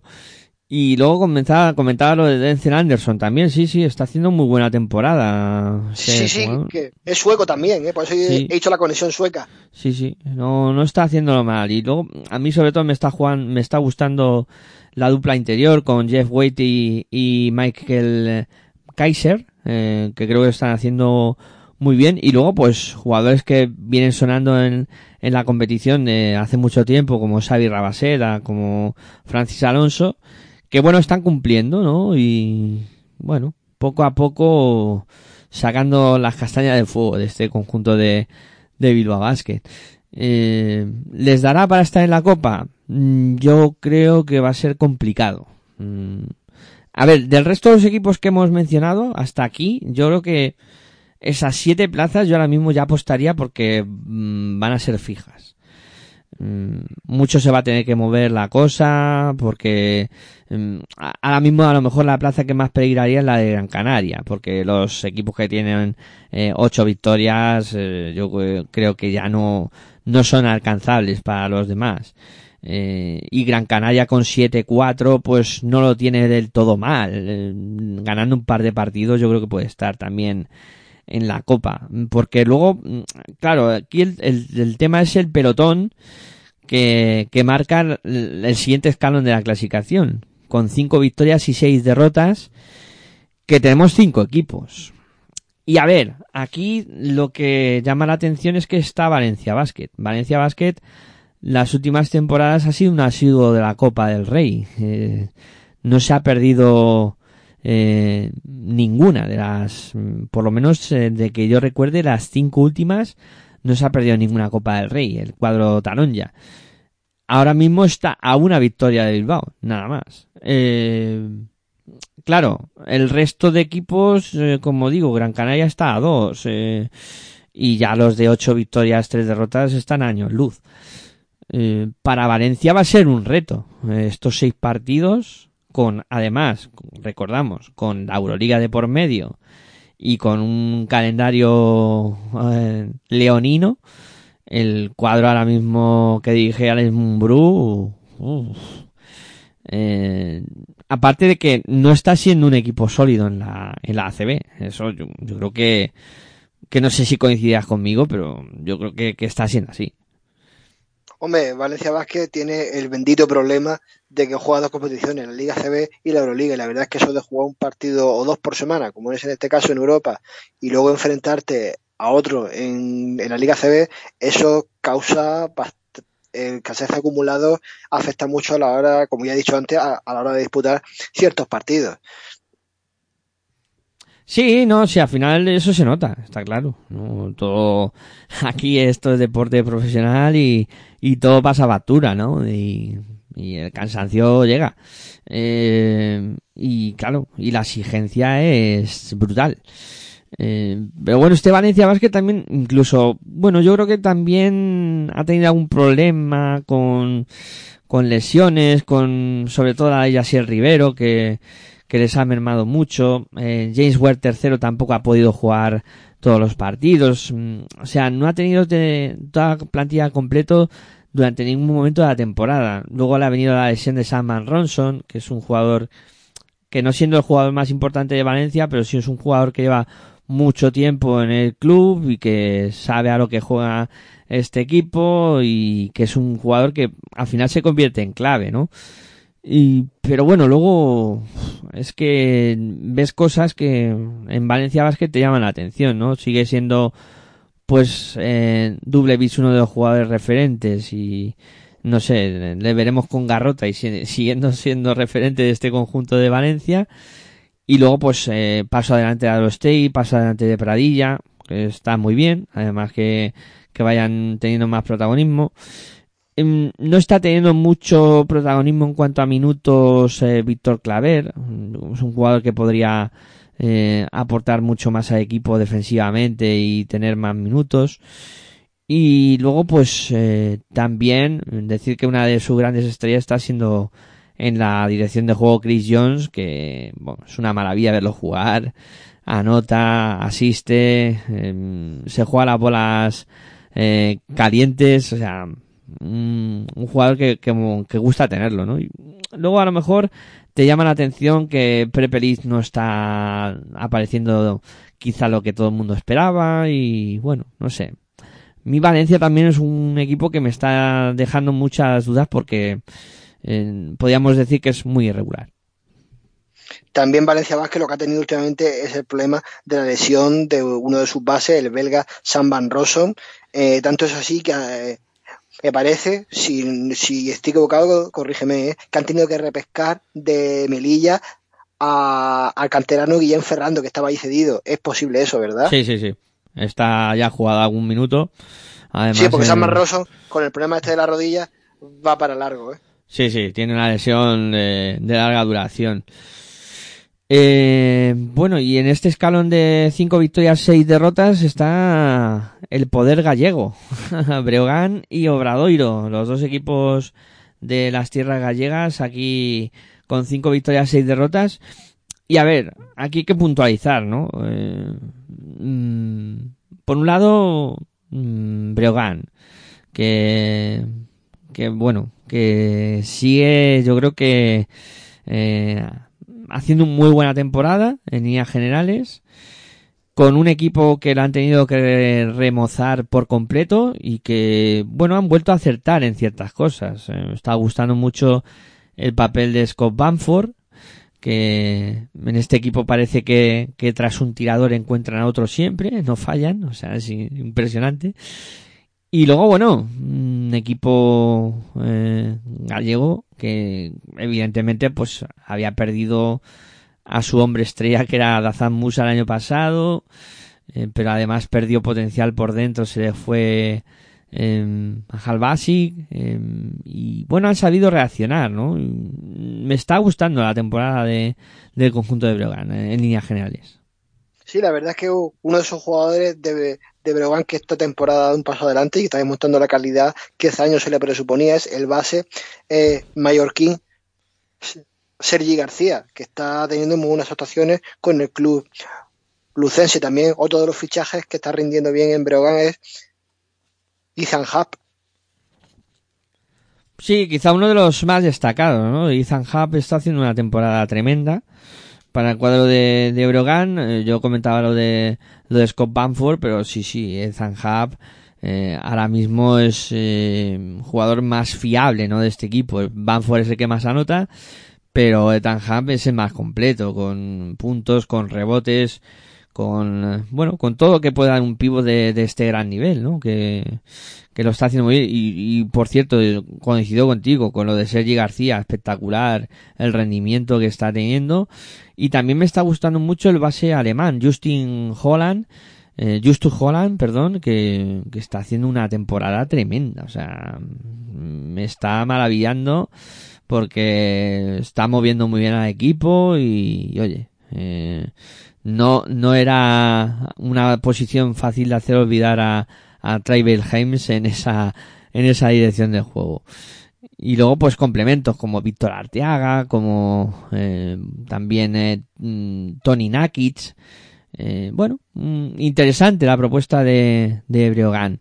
Y luego comenzaba, comentaba lo de Denzel Anderson también, sí, sí, está haciendo muy buena temporada. Sí, sí, que es sueco también, ¿eh? por eso he- Sí. he dicho la conexión sueca. Sí, sí, no, no está haciéndolo mal. Y luego, a mí sobre todo me está jugando, me está gustando la dupla interior con Jeff Waite y, y Michael Kaiser, eh, que creo que están haciendo muy bien. Y luego, pues, jugadores que vienen sonando en, en la competición de hace mucho tiempo, como Xavi Rabaseda, como Francis Alonso, que bueno, están cumpliendo, ¿no? Y bueno, poco a poco sacando las castañas del fuego de este conjunto de, de Bilbao Basket. Eh, ¿Les dará para estar en la Copa? Mm, Yo creo que va a ser complicado. Mm, A ver, del resto de los equipos que hemos mencionado hasta aquí, yo creo que esas siete plazas yo ahora mismo ya apostaría porque mm, van a ser fijas. Mm, Mucho se va a tener que mover la cosa porque mm, ahora mismo a lo mejor la plaza que más peligraría es la de Gran Canaria porque los equipos que tienen eh, ocho victorias eh, yo cre- creo que ya no no son alcanzables para los demás. Eh, y Gran Canaria con 7-4 pues no lo tiene del todo mal. Ganando un par de partidos yo creo que puede estar también en la copa porque luego claro aquí el, el- tema es el pelotón que, que marca el, el siguiente escalón de la clasificación con cinco victorias y seis derrotas que tenemos cinco equipos y a ver, aquí lo que llama la atención es que está Valencia Basket. Valencia Basket las últimas temporadas ha sido un asiduo de la Copa del Rey. Eh, no se ha perdido eh, ninguna de las, mm, por lo menos eh, de que yo recuerde, las cinco últimas no se ha perdido ninguna Copa del Rey, el cuadro Taronja. Ahora mismo está a una victoria de Bilbao, nada más. Eh, claro, el resto de equipos, como digo, Gran Canaria está a dos. y ya los de ocho victorias, tres derrotas están a años luz. Para Valencia va a ser un reto. estos seis partidos, con, además, recordamos, con la Euroliga de por medio y con un calendario eh, leonino, el cuadro ahora mismo que dirige Alex Mumbrú, eh, aparte de que no está siendo un equipo sólido en la, en la ACB. Eso yo, yo creo que, que no sé si coincidirás conmigo, pero yo creo que, que está siendo así. Hombre, Valencia Vázquez tiene el bendito problema de que juega dos competiciones, la Liga CB y la Euroliga. Y la verdad es que eso de jugar un partido o dos por semana, como es en este caso en Europa, y luego enfrentarte a otro en, la Liga CB, eso causa el cansancio acumulado afecta mucho a la hora, como ya he dicho antes, a, a la hora de disputar ciertos partidos. Sí, no, sí, al final eso se nota, está claro. ¿no? Todo, aquí esto es deporte profesional y, y todo pasa factura, ¿no? Y, y el cansancio llega. Eh, y claro, y la exigencia es brutal. Eh, pero bueno, este Valencia Basket también, incluso, bueno, yo creo que también ha tenido algún problema con, con lesiones, con, sobre todo a Yasiel Rivero, que, que les ha mermado mucho. Eh, James Ware tercero tampoco ha podido jugar todos los partidos. Mm, O sea, no ha tenido de- toda la plantilla completo durante ningún momento de la temporada. Luego le ha venido la lesión de Salman Ronson, que es un jugador que no siendo el jugador más importante de Valencia, pero sí es un jugador que lleva mucho tiempo en el club y que sabe a lo que juega este equipo y que es un jugador que al final se convierte en clave, ¿no? Y, pero bueno, luego es que ves cosas que en Valencia Basket te llaman la atención, ¿no? Sigue siendo, pues, eh, Double Beach uno de los jugadores referentes y, no sé, le veremos con garrota y si- siguiendo siendo referente de este conjunto de Valencia. Y luego, pues, eh, paso adelante de State, paso adelante de Pradilla, que está muy bien, además que, que vayan teniendo más protagonismo. Em, No está teniendo mucho protagonismo en cuanto a minutos eh, Víctor Claver. Es un jugador que podría eh, aportar mucho más al equipo defensivamente y tener más minutos. Y luego, pues, eh, también decir que una de sus grandes estrellas está siendo en la dirección de juego Chris Jones, que bueno, es una maravilla verlo jugar. Anota, asiste, em, se juega las bolas eh, calientes, o sea, un, un jugador que, que, gusta tenerlo, ¿no? Y luego a lo mejor te llama la atención que Prepeliz no está apareciendo quizá lo que todo el mundo esperaba y bueno, no sé. Mi Valencia también es un equipo que me está dejando muchas dudas porque eh, podríamos decir que es muy irregular. También Valencia Vázquez lo que ha tenido últimamente es el problema de la lesión de uno de sus bases, el belga Sam Van Rossum. Eh, tanto es así que eh, me parece, si, si estoy equivocado, corrígeme, eh, que han tenido que repescar de Melilla a- al canterano Guillén Ferrando, que estaba ahí cedido. Es posible eso, ¿verdad? Sí, sí, sí. Está ya jugado algún minuto. Además, Sí, porque el- Rossum, con el problema este de la rodilla, va para largo, ¿eh? Sí, sí, tiene una lesión de, de larga duración. Eh, bueno, y en este escalón de cinco victorias, seis derrotas está el poder gallego, Breogán y Obradoiro, los dos equipos de las tierras gallegas, aquí con cinco victorias, seis derrotas. Y a ver, aquí hay que puntualizar, ¿no? Eh, mm, por un lado, mm, Breogán, que, que bueno, que sigue, yo creo que eh, haciendo una muy buena temporada en líneas generales, con un equipo que lo han tenido que remozar por completo y que, bueno, han vuelto a acertar en ciertas cosas. Eh, me está gustando mucho el papel de Scott Bamford, que en este equipo parece que, que tras un tirador encuentran a otro siempre, no fallan, o sea, es impresionante. Y luego, bueno, un equipo eh, gallego que evidentemente pues había perdido a su hombre estrella que era Dazan Musa el año pasado, eh, pero además perdió potencial por dentro, se le fue eh, a Halbasic eh, y bueno, han sabido reaccionar, ¿no? Me está gustando la temporada de, del conjunto de Breogán eh, en líneas generales. Sí, la verdad es que uno de esos jugadores de, de Breogán que esta temporada da un paso adelante y está demostrando la calidad que hace años se le presuponía es el base eh, mallorquín Sergi García, que está teniendo muy buenas actuaciones con el club lucense. También otro de los fichajes que está rindiendo bien en Breogán es Ethan Hub. Sí, quizá uno de los más destacados, ¿no? Ethan Hub está haciendo una temporada tremenda para el cuadro de, de Brogan. Eh, yo comentaba lo de, lo de Scott Bamford, pero sí, sí, Ethan Hub eh, ahora mismo es eh, jugador más fiable, ¿no? De este equipo. Bamford es el que más anota, pero Ethan Hub es el más completo, con puntos, con rebotes, con, eh, bueno, con todo lo que pueda un pivo de, de este gran nivel, ¿no? Que, que lo está haciendo muy bien. Y, y por cierto, coincido contigo con lo de Sergi García, espectacular el rendimiento que está teniendo. Y también me está gustando mucho el base alemán, Justin Holland, eh, Justus Holland, perdón, que, que está haciendo una temporada tremenda. O sea, me está maravillando porque está moviendo muy bien al equipo y, oye, eh, no, no era una posición fácil de hacer olvidar a, a Tribal Heims en esa, en esa dirección de juego. Y luego pues complementos como Víctor Arteaga, como eh, también eh, mm, Tony Nakic. Eh, bueno, mm, interesante la propuesta de, de Breogán.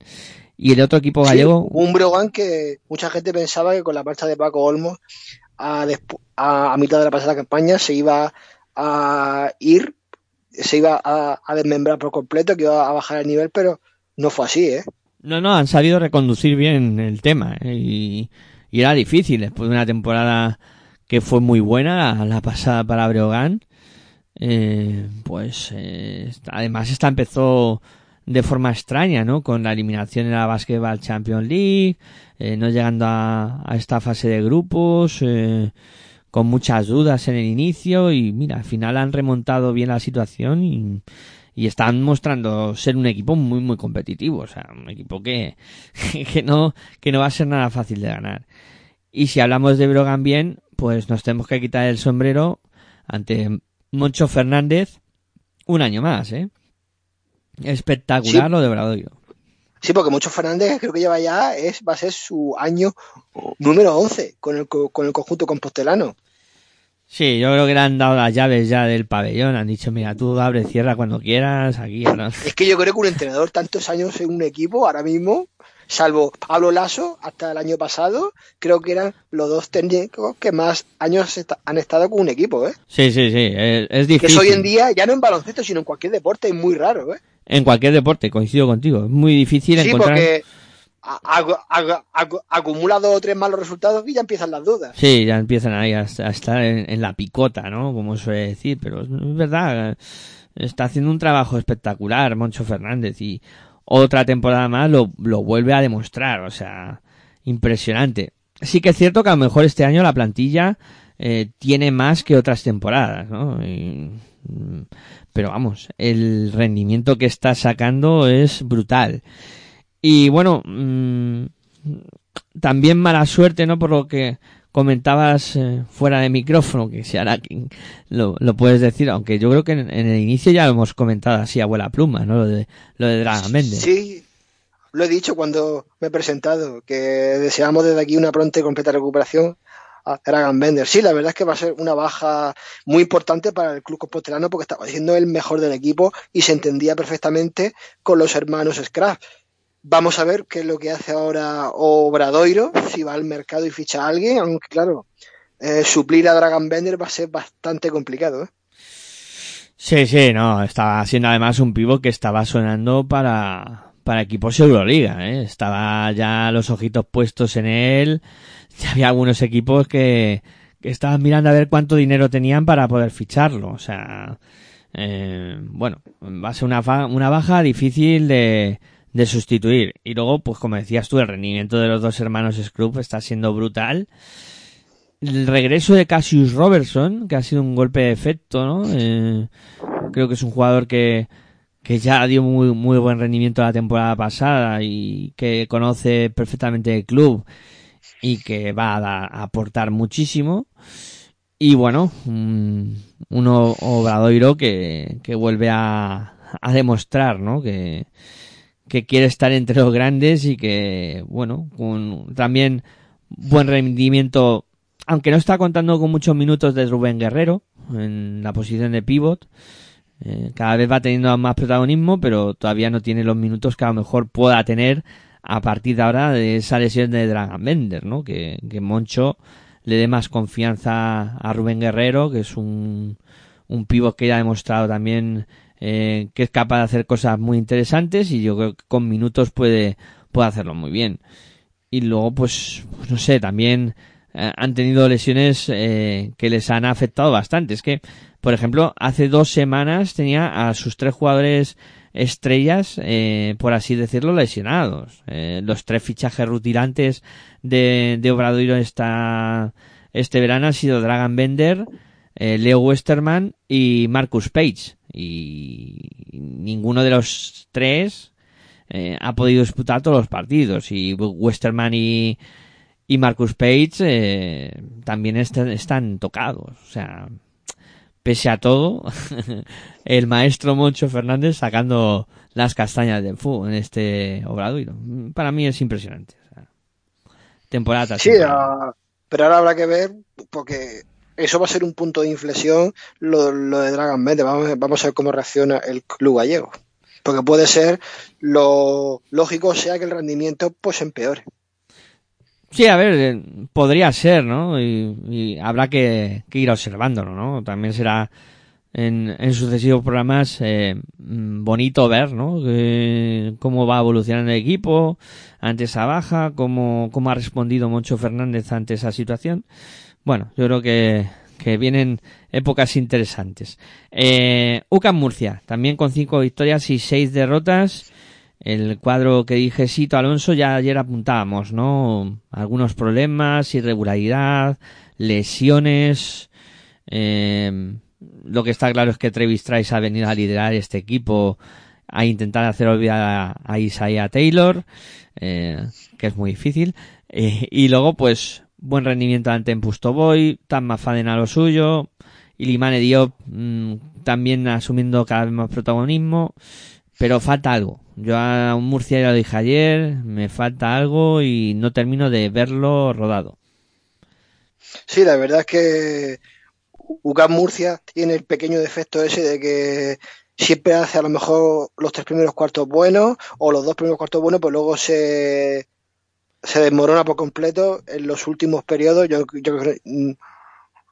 Y el otro equipo Sí, gallego, un Breogán que mucha gente pensaba que con la marcha de Paco Olmos a, a, a mitad de la pasada campaña se iba a ir, se iba a, a desmembrar por completo, que iba a bajar el nivel, pero no fue así, ¿eh? No, no, han sabido reconducir bien el tema ¿eh? y, era difícil después de una temporada que fue muy buena, la, la pasada para Breogán. Eh, pues eh, además esta empezó de forma extraña, ¿no? Con la eliminación en la Basketball Champions League, eh, no llegando a, a esta fase de grupos, eh, con muchas dudas en el inicio y mira, al final han remontado bien la situación y, y están mostrando ser un equipo muy muy competitivo, o sea, un equipo que, que no que no va a ser nada fácil de ganar. Y si hablamos de Brogan bien, pues nos tenemos que quitar el sombrero ante Moncho Fernández un año más, ¿eh? Espectacular Sí. lo de Obradoiro. Sí, porque Moncho Fernández creo que lleva ya, es, va a ser su año número 11 con el, co- con el conjunto compostelano. Sí, yo creo que le han dado las llaves ya del pabellón. Han dicho, mira, tú abre, cierra cuando quieras, aquí ahora. Es que yo creo que un entrenador tantos años en un equipo, ahora mismo, salvo Pablo Lasso, hasta el año pasado, creo que eran los dos técnicos que más años han estado con un equipo, ¿eh? Sí, sí, sí, es, es Que difícil. eso hoy en día, ya no en baloncesto, sino en cualquier deporte, es muy raro, ¿eh? En cualquier deporte, coincido contigo. Es muy difícil Sí, encontrar. porque a- a- a- a- acumula dos o tres malos resultados y ya empiezan las dudas. Sí, ya empiezan ahí a, estar en, la picota, ¿no? Como suele decir, pero es, verdad, está haciendo un trabajo espectacular Moncho Fernández y otra temporada más lo, lo vuelve a demostrar, o sea, impresionante. Sí que es cierto que a lo mejor este año la plantilla eh, tiene más que otras temporadas, ¿no? Y, mm, pero vamos, el rendimiento que está sacando es brutal. Y bueno, mm, también mala suerte, ¿no? Por lo que comentabas eh, fuera de micrófono, que si ahora lo, lo puedes decir, aunque yo creo que en, el inicio ya lo hemos comentado así, abuela pluma, ¿no? Lo de, lo de Dragan Bender. Sí, lo he dicho cuando me he presentado, que deseamos desde aquí una pronta y completa recuperación a Dragan Bender. Sí, la verdad es que va a ser una baja muy importante para el club compostelano porque estaba siendo el mejor del equipo y se entendía perfectamente con los hermanos Scrap. Vamos a ver qué es lo que hace ahora Obradoiro, si va al mercado y ficha a alguien, aunque claro, eh, suplir a Dragan Bender va a ser bastante complicado. ¿eh? Sí, sí, no, estaba siendo además un pivo que estaba sonando para, para equipos Euroliga, ¿eh? Estaba ya los ojitos puestos en él, ya había algunos equipos que, que estaban mirando a ver cuánto dinero tenían para poder ficharlo, o sea, eh, bueno, va a ser una, una baja difícil de, de sustituir. Y luego, pues como decías tú, el rendimiento de los dos hermanos Scrub está siendo brutal. El regreso de Cassius Robertson, que ha sido un golpe de efecto, ¿no? Eh, creo que es un jugador que, que ya dio muy, muy buen rendimiento la temporada pasada y que conoce perfectamente el club y que va a, da- a aportar muchísimo. Y bueno, un, un o- Obradoiro que, que vuelve a, a demostrar, ¿no? Que, que quiere estar entre los grandes y que, bueno, con también buen rendimiento, aunque no está contando con muchos minutos de Rubén Guerrero en la posición de pivot. Eh, cada vez va teniendo más protagonismo, pero todavía no tiene los minutos que a lo mejor pueda tener a partir de ahora de esa lesión de Dragan Bender, ¿no? Que, que Moncho le dé más confianza a Rubén Guerrero, que es un, un pivot que ya ha demostrado también eh, que es capaz de hacer cosas muy interesantes y yo creo que con minutos puede, puede hacerlo muy bien. Y luego, pues, pues no sé, también eh, han tenido lesiones eh, que les han afectado bastante. Es que, por ejemplo, hace dos semanas tenía a sus tres jugadores estrellas, eh, por así decirlo, lesionados. Eh, los tres fichajes rutilantes de, de esta, este verano han sido Dragan Bender, eh, Leo Westerman y Marcus Page. Y ninguno de los tres eh, ha podido disputar todos los partidos. Y Westerman y, y Marcus Page eh, también est- están tocados. O sea, pese a todo, el maestro Moncho Fernández sacando las castañas del fútbol en este obradoiro. Para mí es impresionante. O sea, temporada Sí, temporada. ah, pero ahora habrá que ver, porque eso va a ser un punto de inflexión, lo, de Dragon. Vamos, vamos a ver cómo reacciona el club gallego. Porque puede ser, lo lógico sea que el rendimiento pues empeore. Sí, a ver, eh, podría ser, ¿no? Y, y habrá que, que ir observándolo, ¿no? También será en, en sucesivos programas eh, mm, bonito ver, ¿no? Que- cómo va evolucionando el equipo ante esa baja, cómo, cómo ha respondido Moncho Fernández ante esa situación. Bueno, yo creo que, que vienen épocas interesantes. Eh, UCAM Murcia, también con cinco victorias y seis derrotas. El cuadro que dije Sito Alonso ya ayer apuntábamos, ¿no? Algunos problemas, irregularidad, lesiones. eh, lo que está claro es que Travis Trice ha venido a liderar este equipo a intentar hacer olvidar a, Isaiah Taylor, eh, que es muy difícil. Eh, y luego, pues, buen rendimiento ante Tempusto Boy, Tan Mafaden a lo suyo. Ilimane Diop mm, también asumiendo cada vez más protagonismo, pero falta algo. Yo a un Murcia ya lo dije ayer, me falta algo y no termino de verlo rodado. Sí, la verdad es que UCAM Murcia tiene el pequeño defecto ese de que siempre hace a lo mejor los tres primeros cuartos buenos o los dos primeros cuartos buenos, pues luego se, se desmorona por completo en los últimos periodos. Yo, yo mm,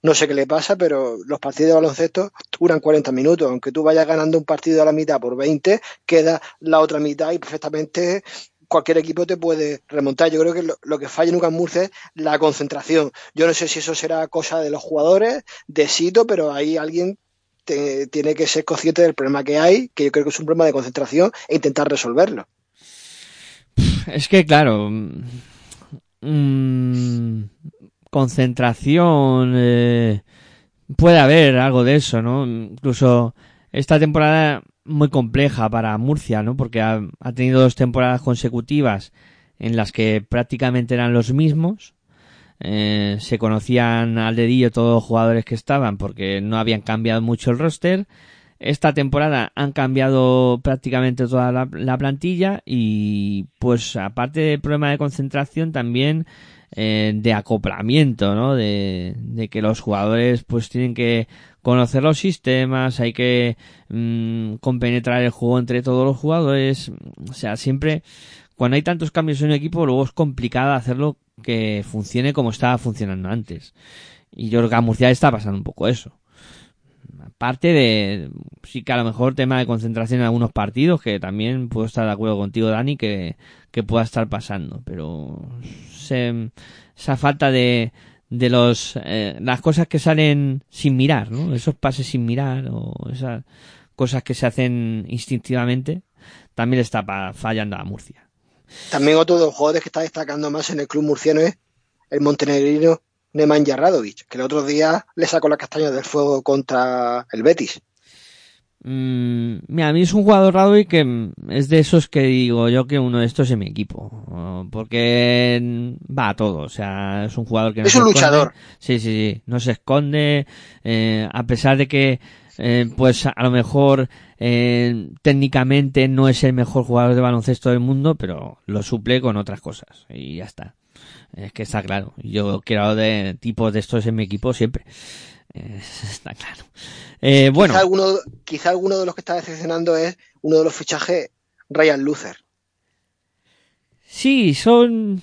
no sé qué le pasa, pero los partidos de baloncesto duran 40 minutos. Aunque tú vayas ganando un partido a la mitad por 20, queda la otra mitad y perfectamente cualquier equipo te puede remontar. Yo creo que lo, que falla en UCAM Murcia es la concentración. Yo no sé si eso será cosa de los jugadores, de Sito, pero ahí alguien te- tiene que ser consciente del problema que hay, que yo creo que es un problema de concentración, e intentar resolverlo. Es que, claro, mm, concentración, eh, puede haber algo de eso, ¿no? Incluso esta temporada muy compleja para Murcia, ¿no? Porque ha, tenido dos temporadas consecutivas en las que prácticamente eran los mismos. Eh, se conocían al dedillo todos los jugadores que estaban porque no habían cambiado mucho el roster. Esta temporada han cambiado prácticamente toda la, la plantilla y pues aparte del problema de concentración también eh, de acoplamiento, ¿no? De, que los jugadores pues tienen que conocer los sistemas, hay que mm, compenetrar el juego entre todos los jugadores, o sea, siempre cuando hay tantos cambios en un equipo luego es complicado hacerlo que funcione como estaba funcionando antes. Y yo creo que a Murcia está pasando un poco eso aparte de sí que a lo mejor tema de concentración en algunos partidos que también puedo estar de acuerdo contigo Dani que, que pueda estar pasando pero se- esa falta de de los eh, las cosas que salen sin mirar ¿no? esos pases sin mirar o esas cosas que se hacen instintivamente también está fallando a Murcia También otro de los jugadores que está destacando más en el club murciano es el montenegrino Nemanja Radovic, que el otro día le sacó la castaña del fuego contra el Betis. Mm, mira, a mí es un jugador raro y que es de esos que digo yo que uno de estos es mi equipo. Porque va a todo. O sea, es un jugador que no Es se un esconde. luchador. Sí, sí, sí. No se esconde. eh, a pesar de que, eh, pues a lo mejor eh, técnicamente no es el mejor jugador de baloncesto del mundo, pero lo suple con otras cosas. Y ya está. Es que está claro. Yo quiero de tipos de estos en mi equipo siempre. Está claro. Eh, bueno. Quizá, alguno, quizá alguno de los que está decepcionando es uno de los fichajes Ryan Luther. Sí, son.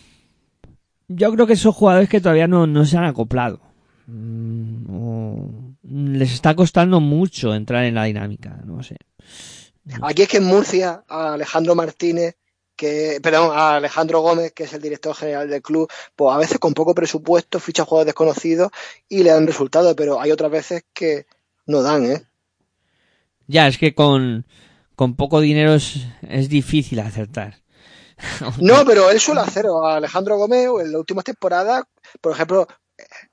Yo creo que son jugadores que todavía no, no se han acoplado. Mm, o- Les está costando mucho entrar en la dinámica, no sé. Aquí es que en Murcia, a Alejandro Martínez, que, perdón, a Alejandro Gómez, que es el director general del club, pues a veces con poco presupuesto ficha jugadores desconocidos y le dan resultados, pero hay otras veces que no dan, ¿eh? Ya, es que con, con poco dinero es, es difícil acertar. No, pero él suele hacer, a Alejandro Gómez, en las últimas temporadas, por ejemplo,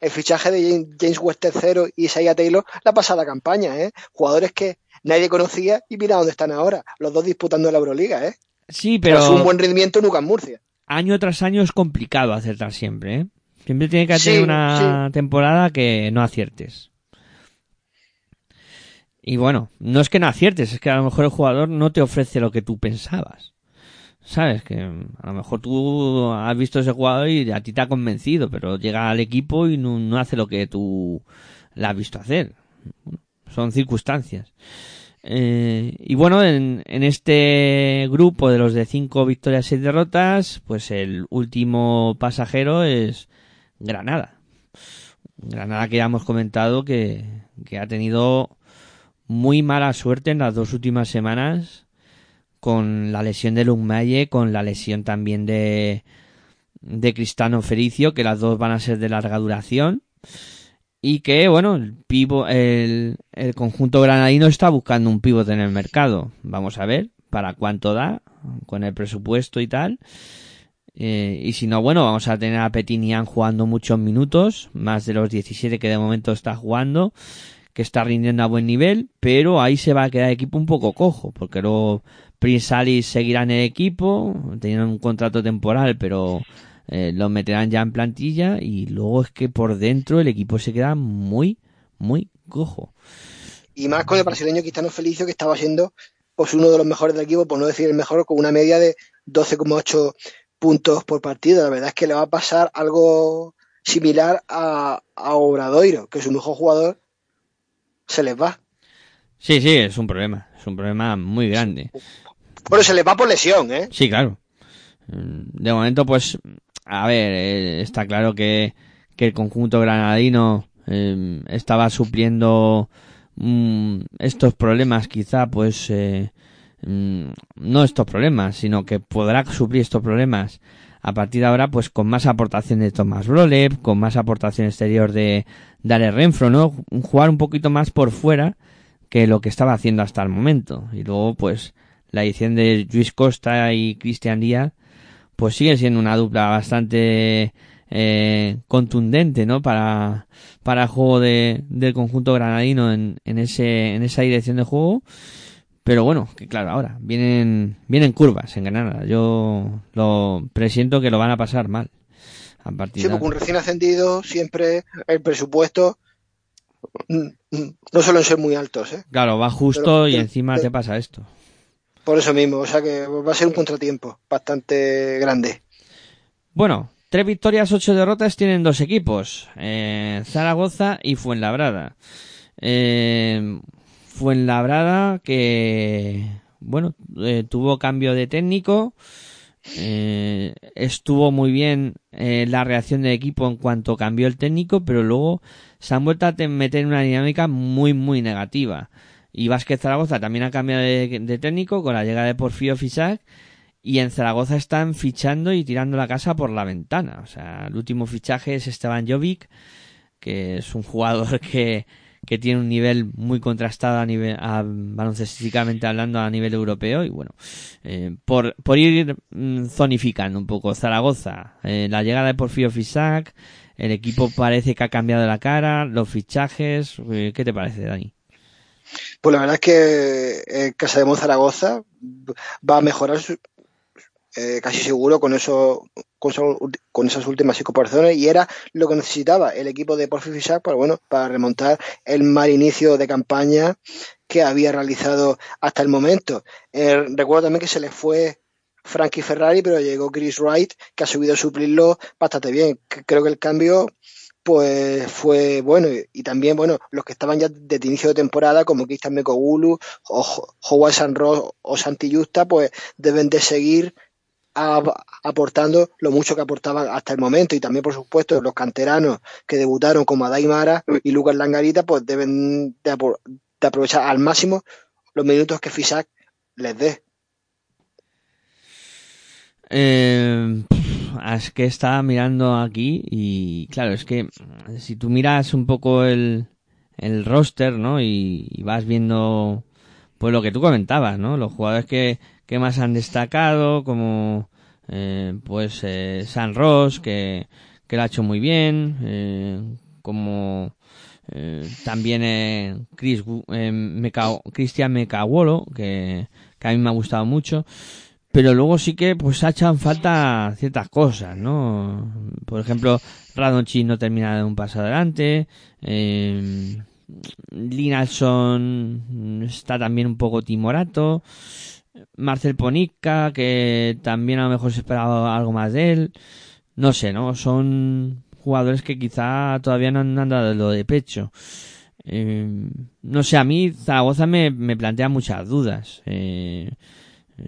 el fichaje de James- James West III y Isaiah Taylor la pasada campaña, ¿eh? Jugadores que nadie conocía y mira dónde están ahora, los dos disputando la Euroliga, ¿eh? Sí, Pero pero es un buen rendimiento en UCAM Murcia. año tras año es complicado acertar siempre, ¿eh? Siempre tiene que Sí, tener una temporada que no aciertes. Y bueno, no es que no aciertes, es que a lo mejor el jugador no te ofrece lo que tú pensabas. ¿Sabes? Que mm, a lo mejor tú has visto ese jugador y a ti te ha convencido, pero llega al equipo y no, no hace lo que tú le has visto hacer. Son circunstancias. Eh, y bueno, en, este grupo de los de cinco victorias y derrotas, pues el último pasajero es Granada. Granada que ya hemos comentado que, que ha tenido muy mala suerte en las dos últimas semanas con la lesión de Lungmaye, con la lesión también de, de Cristano Fericio, que las dos van a ser de larga duración. Y que, bueno, el, pivo, el, el conjunto granadino está buscando un pivote en el mercado. Vamos a ver para cuánto da, con el presupuesto y tal. Eh, y si no, bueno, vamos a tener a Petinian jugando muchos minutos, más de los 17 que de momento está jugando, que está rindiendo a buen nivel, pero ahí se va a quedar el equipo un poco cojo, porque luego Prince Alice seguirá en el equipo, teniendo un contrato temporal, pero eh, lo meterán ya en plantilla y luego es que por dentro el equipo se queda muy, muy cojo. Y más con el brasileño Cristiano Felicio, que estaba siendo pues uno de los mejores del equipo, por no decir el mejor, con una media de 12,8 puntos por partido. La verdad es que le va a pasar algo similar a, a Obradoiro, que su mejor jugador se les va. Sí, sí, es un problema. Es un problema muy grande. Bueno, se les va por lesión, ¿eh? Sí, claro. Mm, De momento, pues, a ver, eh, está claro que, que el conjunto granadino eh, estaba supliendo mm, estos problemas, quizá, pues, eh, mm, no estos problemas, sino que podrá suplir estos problemas a partir de ahora, pues, con más aportación de Tomás Brolev, con más aportación exterior de Dale Renfro, ¿no? Jugar un poquito más por fuera que lo que estaba haciendo hasta el momento. Y luego, pues, la edición de Luis Costa y Cristian Díaz, pues sigue siendo una dupla bastante eh, contundente, ¿no? Para, para el juego de, del conjunto granadino en, en ese, en esa dirección de juego. Pero bueno, que claro, ahora vienen, vienen curvas en Granada. Yo lo presiento que lo van a pasar mal. A partir Sí, de porque un recién ascendido siempre el presupuesto mm, mm, no suelen ser muy altos, ¿eh? Claro, va justo Pero- y encima pero- te pasa esto. Por eso mismo, o sea que va a ser un contratiempo bastante grande. Bueno, tres victorias, ocho derrotas tienen dos equipos, eh, Zaragoza y Fuenlabrada. Eh, Fuenlabrada que, bueno, eh, tuvo cambio de técnico, eh, estuvo muy bien la reacción del equipo en cuanto cambió el técnico, pero luego se han vuelto a te- meter en una dinámica muy, muy negativa. Y Vázquez Zaragoza también ha cambiado de, técnico con la llegada de Porfirio Fisac y en Zaragoza están fichando y tirando la casa por la ventana. O sea, el último fichaje es Esteban Jovic, que es un jugador que, que tiene un nivel muy contrastado a nivel, a, baloncestísticamente hablando a nivel europeo. Y bueno, eh, por, por ir mm, zonificando un poco, Zaragoza, eh, la llegada de Porfirio Fisac, el equipo parece que ha cambiado la cara, los fichajes, eh, ¿qué te parece, Dani? Pues la verdad es que eh, Casa de Zaragoza va a mejorar su- eh, casi seguro con eso, con, esas últimas incorporaciones y era lo que necesitaba el equipo de Porfi Fisac para bueno para remontar el mal inicio de campaña que había realizado hasta el momento. Eh, recuerdo también que se le fue Frankie Ferrari, pero llegó Chris Wright, que ha subido a suplirlo bastante bien. Creo que el cambio pues fue bueno y, y también bueno los que estaban ya desde inicio de temporada como Cristian Mekogulu o Howard Sanros o Santi Justa pues deben de seguir a- aportando lo mucho que aportaban hasta el momento. Y también por supuesto los canteranos que debutaron como Adai Mara y Lucas Langarita pues deben de, apro- de aprovechar al máximo los minutos que Fisac les dé. Eh, es que estaba mirando aquí y claro, es que si tú miras un poco el, el roster, ¿no? Y, vas viendo pues lo que tú comentabas, ¿no? Los jugadores que, que más han destacado, como eh, pues eh, San Ross, que, que lo ha hecho muy bien, eh, como eh, también eh, Chris, eh, Meca- Christian Mecawolo, que, que a mí me ha gustado mucho pero luego sí que pues ha echado en falta ciertas cosas, ¿no? Por ejemplo, Radonchi no termina de un paso adelante, eh, Linalson está también un poco timorato, Marcel Ponica, que también a lo mejor se esperaba algo más de él, no sé, ¿no? Son jugadores que quizá todavía no han, dado lo de pecho. Eh, no sé, a mí Zaragoza me, me plantea muchas dudas. Eh,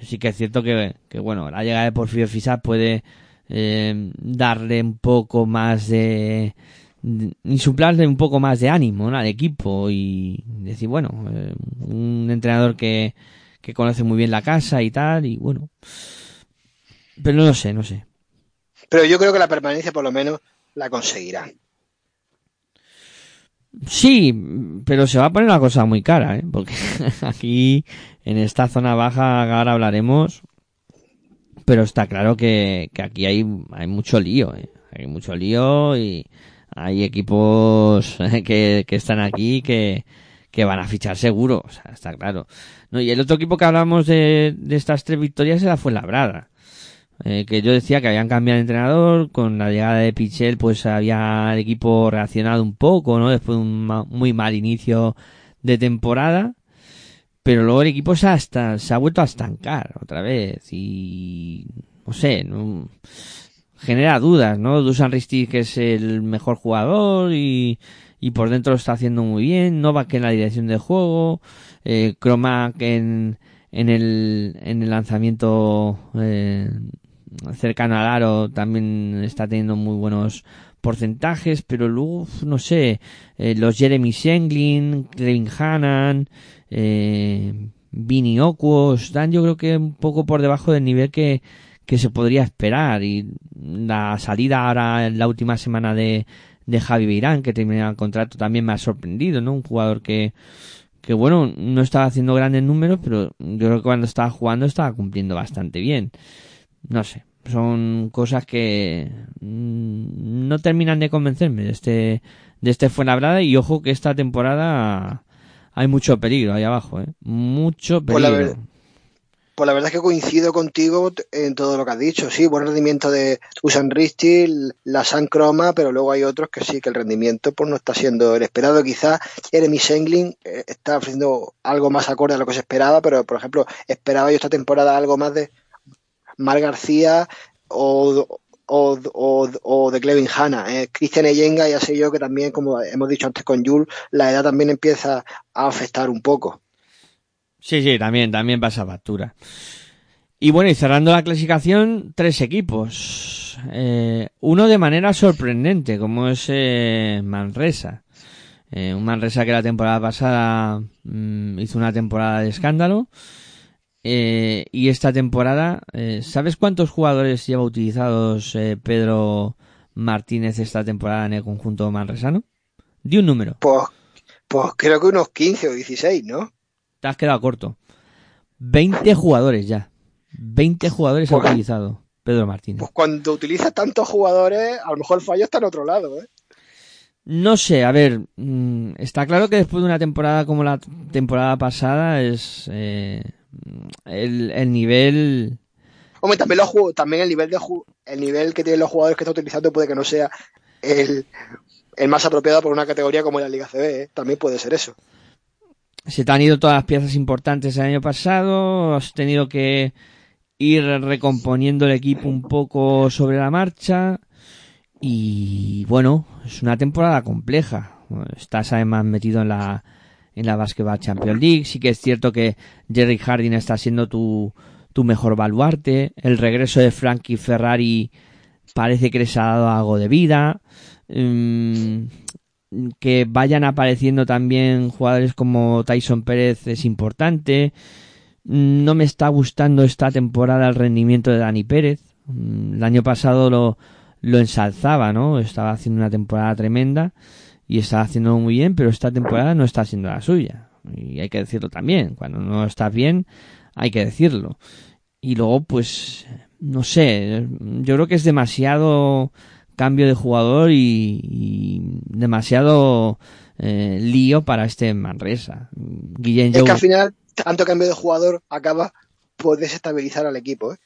sí que es cierto que, que bueno, la llegada de Porfirio Fisac puede eh, darle un poco más de, de- un poco más de ánimo al equipo y decir, bueno, eh, un entrenador que, que conoce muy bien la casa y tal, y bueno, pero no sé, no sé. pero yo creo que la permanencia por lo menos la conseguirán Sí, pero se va a poner una cosa muy cara, ¿eh? Porque aquí, en esta zona baja, ahora hablaremos, pero está claro que, que aquí hay, hay mucho lío, ¿eh? Hay mucho lío y hay equipos que, que están aquí que, que van a fichar seguro, o sea, está claro. No, y el otro equipo que hablamos de, de estas tres victorias era Fuenlabrada. Eh, que yo decía que habían cambiado de entrenador, con la llegada de Pichel pues había el equipo reaccionado un poco, ¿no? Después de un ma- muy mal inicio de temporada, pero luego el equipo se ha, hasta, se ha vuelto a estancar otra vez y no sé, no, genera dudas, ¿no? Dusan Ristic que es el mejor jugador y, y por dentro lo está haciendo muy bien, Novak en la dirección del juego, eh, Kromak en, en el, en el lanzamiento eh, cercano al aro también está teniendo muy buenos porcentajes, pero luego, no sé, eh, los Jeremy Senglin, Kevin Hannan, eh, Vini Okuo, están yo creo que un poco por debajo del nivel que, que se podría esperar y la salida ahora en la última semana de, de Javi Beirán que termina el contrato también me ha sorprendido, ¿no? Un jugador que, que bueno, no estaba haciendo grandes números, pero yo creo que cuando estaba jugando estaba cumpliendo bastante bien. No sé, son cosas que mm, no terminan de convencerme de este de este Fuenlabrada y ojo que esta temporada hay mucho peligro ahí abajo, ¿eh? Mucho Pues la peligro. Pues la verdad es que coincido contigo en todo lo que has dicho. Sí, buen rendimiento de Usan Risti, la San Croma, pero luego hay otros que sí, que el rendimiento pues no está siendo el esperado. Quizás Jeremy Senglin eh, está ofreciendo algo más acorde a lo que se esperaba, pero por ejemplo, esperaba yo esta temporada algo más de Mar García o, o, o, o de Clevin Hanna. Eh. Cristian Eyenga, ya sé yo que también, como hemos dicho antes con Jules, la edad también empieza a afectar un poco. Sí, sí, también, también pasa factura. Y bueno, y cerrando la clasificación, tres equipos. Eh, uno de manera sorprendente, como es eh, Manresa. Eh, un Manresa que la temporada pasada mm, hizo una temporada de escándalo. Eh, y esta temporada, eh, ¿sabes cuántos jugadores lleva utilizados eh, Pedro Martínez esta temporada en el conjunto manresano? Di un número. Pues, pues creo que unos 15 o 16, ¿no? Te has quedado corto. 20 jugadores ya. 20 jugadores ha Pues- utilizado Pedro Martínez. Pues cuando utilizas tantos jugadores, a lo mejor el fallo está en otro lado, ¿eh? No sé, a ver, mm, está claro que después de una temporada como la temporada pasada es eh, el, el nivel Hombre, también, los juegos, también el nivel de el nivel que tienen los jugadores que está utilizando puede que no sea el, el más apropiado por una categoría como la Liga CB, ¿eh? También puede ser eso. se te han ido todas las piezas importantes el año pasado, has tenido que ir recomponiendo el equipo un poco sobre la marcha y bueno, es una temporada compleja. Estás además metido en la en la Basketball Champions League, sí que es cierto que Jerry Harding está siendo tu tu mejor baluarte, el regreso de Frankie Ferrari parece que les ha dado algo de vida. Mm, que vayan apareciendo también jugadores como Tyson Pérez es importante. Mm, No me está gustando esta temporada el rendimiento de Dani Pérez. Mm, El año pasado lo, lo ensalzaba, ¿no? Estaba haciendo una temporada tremenda y estaba haciendo muy bien, pero esta temporada no está siendo la suya. Y hay que decirlo también. Cuando no estás bien, hay que decirlo. Y luego, pues, no sé, yo creo que es demasiado cambio de jugador y, y demasiado eh, lío para este Manresa. Guillén Es que al final, tanto cambio de jugador acaba por desestabilizar al equipo, ¿eh?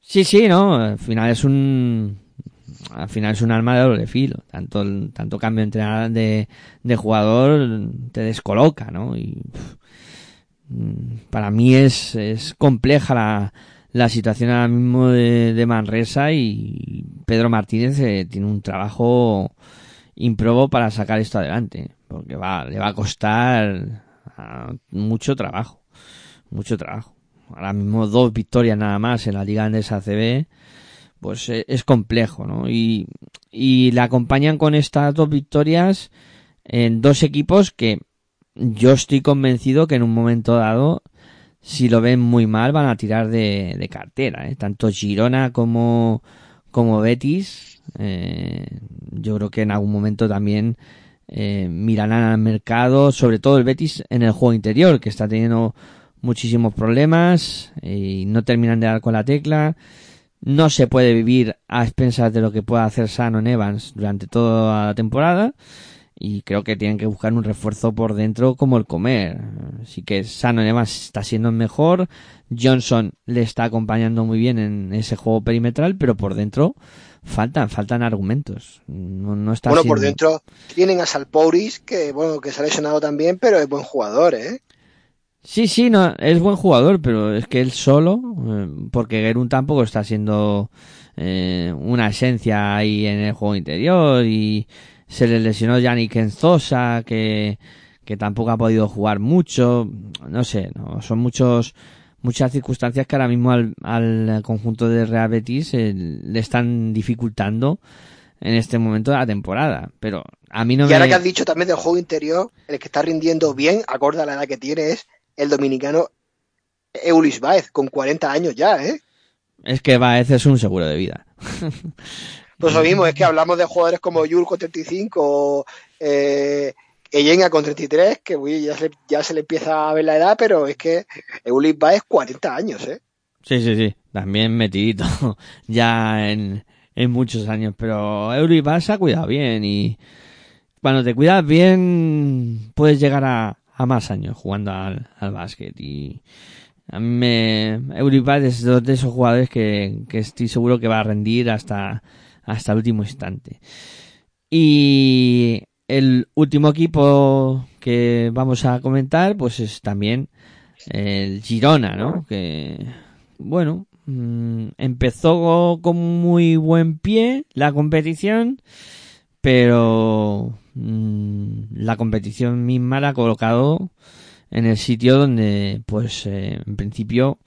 Sí, sí, no, al final es un al final es un arma de doble filo. Tanto tanto cambio entrenador de, de jugador te descoloca, ¿no? Y para mí es, es compleja la, la situación ahora mismo de, de Manresa y Pedro Martínez eh, tiene un trabajo improbo para sacar esto adelante, porque va, le va a costar ah, mucho trabajo, mucho trabajo. Ahora mismo dos victorias nada más en la Liga Andesa ACB, pues eh, es complejo, ¿no? Y, y le acompañan con estas dos victorias en dos equipos que yo estoy convencido que en un momento dado, si lo ven muy mal, van a tirar de, de cartera, ¿eh? Tanto Girona como, como Betis, eh, yo creo que en algún momento también eh, mirarán al mercado, sobre todo el Betis en el juego interior, que está teniendo muchísimos problemas y no terminan de dar con la tecla. No se puede vivir a expensas de lo que pueda hacer Shannon Evans durante toda la temporada. y creo que tienen que buscar un refuerzo por dentro como el comer. Así que Sano además está siendo mejor, Johnson le está acompañando muy bien en ese juego perimetral, pero por dentro faltan, faltan argumentos. No, no está Bueno, por dentro tienen a Salpouris, que bueno, que se ha lesionado también, pero es buen jugador, ¿eh? Sí, sí, no, es buen jugador, pero es que él solo, eh, porque Gerun tampoco está siendo eh, una esencia ahí en el juego interior y se le lesionó Yannick Enzosa, que, que tampoco ha podido jugar mucho, no sé, no, son muchos muchas circunstancias que ahora mismo al, al conjunto de Real Betis eh, le están dificultando en este momento de la temporada, pero a mí no y me... ahora que has dicho también del juego interior, el que está rindiendo bien, acorde a la edad que tiene, es el dominicano Eulis Baez, con 40 años ya, ¿eh? Es que Baez es un seguro de vida. Pues lo mismo, es que hablamos de jugadores como Yul con 35 o eh, Eyenga con 33, que uy, ya, se, ya se le empieza a ver la edad, pero es que Eulis Baez 40 años, ¿eh? Sí, sí, sí. También metidito ya en, en muchos años. Pero Euribas se ha cuidado bien y cuando te cuidas bien puedes llegar a, a más años jugando al, al básquet. Y a mí me... Euribas es de de esos jugadores que, que estoy seguro que va a rendir hasta, hasta el último instante. Y el último equipo que vamos a comentar pues es también el Girona, ¿no? Que bueno, mm, empezó con muy buen pie la competición, pero la competición misma la ha colocado en el sitio donde, pues, eh, en principio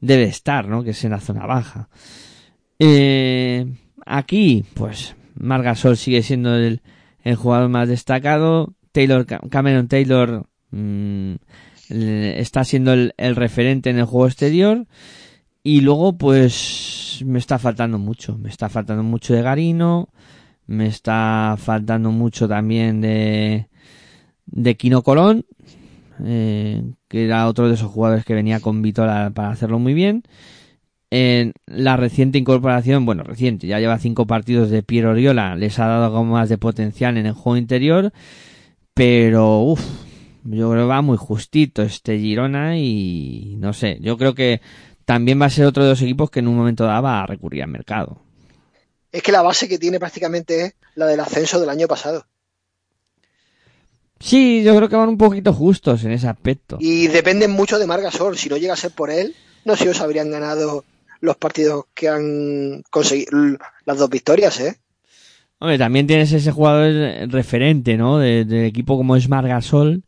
debe estar, ¿no? Que es en la zona baja. Eh, aquí, pues, Margasol sigue siendo el, el jugador más destacado. Taylor, Cameron Taylor mm, le- está siendo el referente en el juego exterior. Y luego, pues, me está faltando mucho. Me está faltando mucho de Garino. Me está faltando mucho también de, de Kino Colón. eh, que era otro de esos jugadores que venía con Vitola para hacerlo muy bien. En la reciente incorporación, bueno, reciente, ya lleva cinco partidos de Piero Oriola, les ha dado algo más de potencial en el juego interior, pero uff, yo creo que va muy justito este Girona y no sé, yo creo que también va a ser otro de los equipos que en un momento dado va a recurrir al mercado. Es que la base que tiene prácticamente es la del ascenso del año pasado. Sí, yo creo que van un poquito justos en ese aspecto. Y dependen mucho de Margasol. Si no llega a ser por él, no sé si os habrían ganado los partidos que han conseguido las dos victorias, ¿eh? Hombre, también tienes ese jugador referente, ¿no? De- del equipo como es Margasol.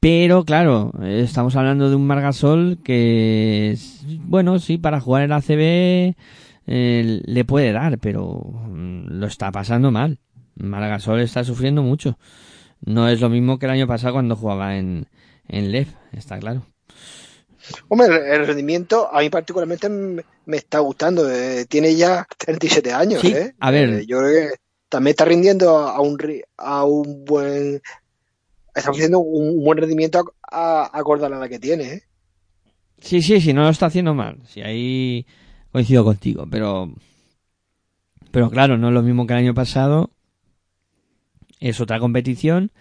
Pero claro, estamos hablando de un Margasol que, es- bueno, sí, para jugar en la CB eh, le puede dar, pero mm, lo está pasando mal. Margasol está sufriendo mucho. No es lo mismo que el año pasado cuando jugaba en, en LEF, está claro. Hombre, el- rendimiento a mí particularmente me, está gustando. eh, tiene ya 37 años, Sí, ¿eh? a ver. Eh, yo creo que también está rindiendo a un, a un buen... Está haciendo un buen rendimiento a, a, la que tiene, ¿eh? Sí, sí, sí, no lo está haciendo mal. Sí, ahí coincido contigo, pero. Pero claro, no es lo mismo que el año pasado. Es otra competición.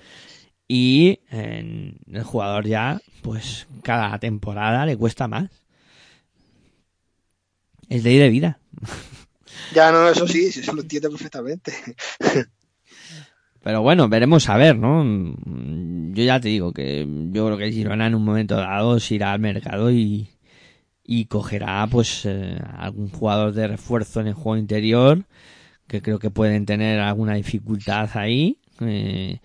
Y eh, el jugador ya, pues cada temporada le cuesta más. Es ley de vida. Ya no, eso sí, eso lo entiendo perfectamente. Pero bueno, veremos a ver, ¿no? Yo ya te digo que yo creo que Girona en un momento dado se irá al mercado y, y cogerá pues eh, algún jugador de refuerzo en el juego interior que creo que pueden tener alguna dificultad ahí eh,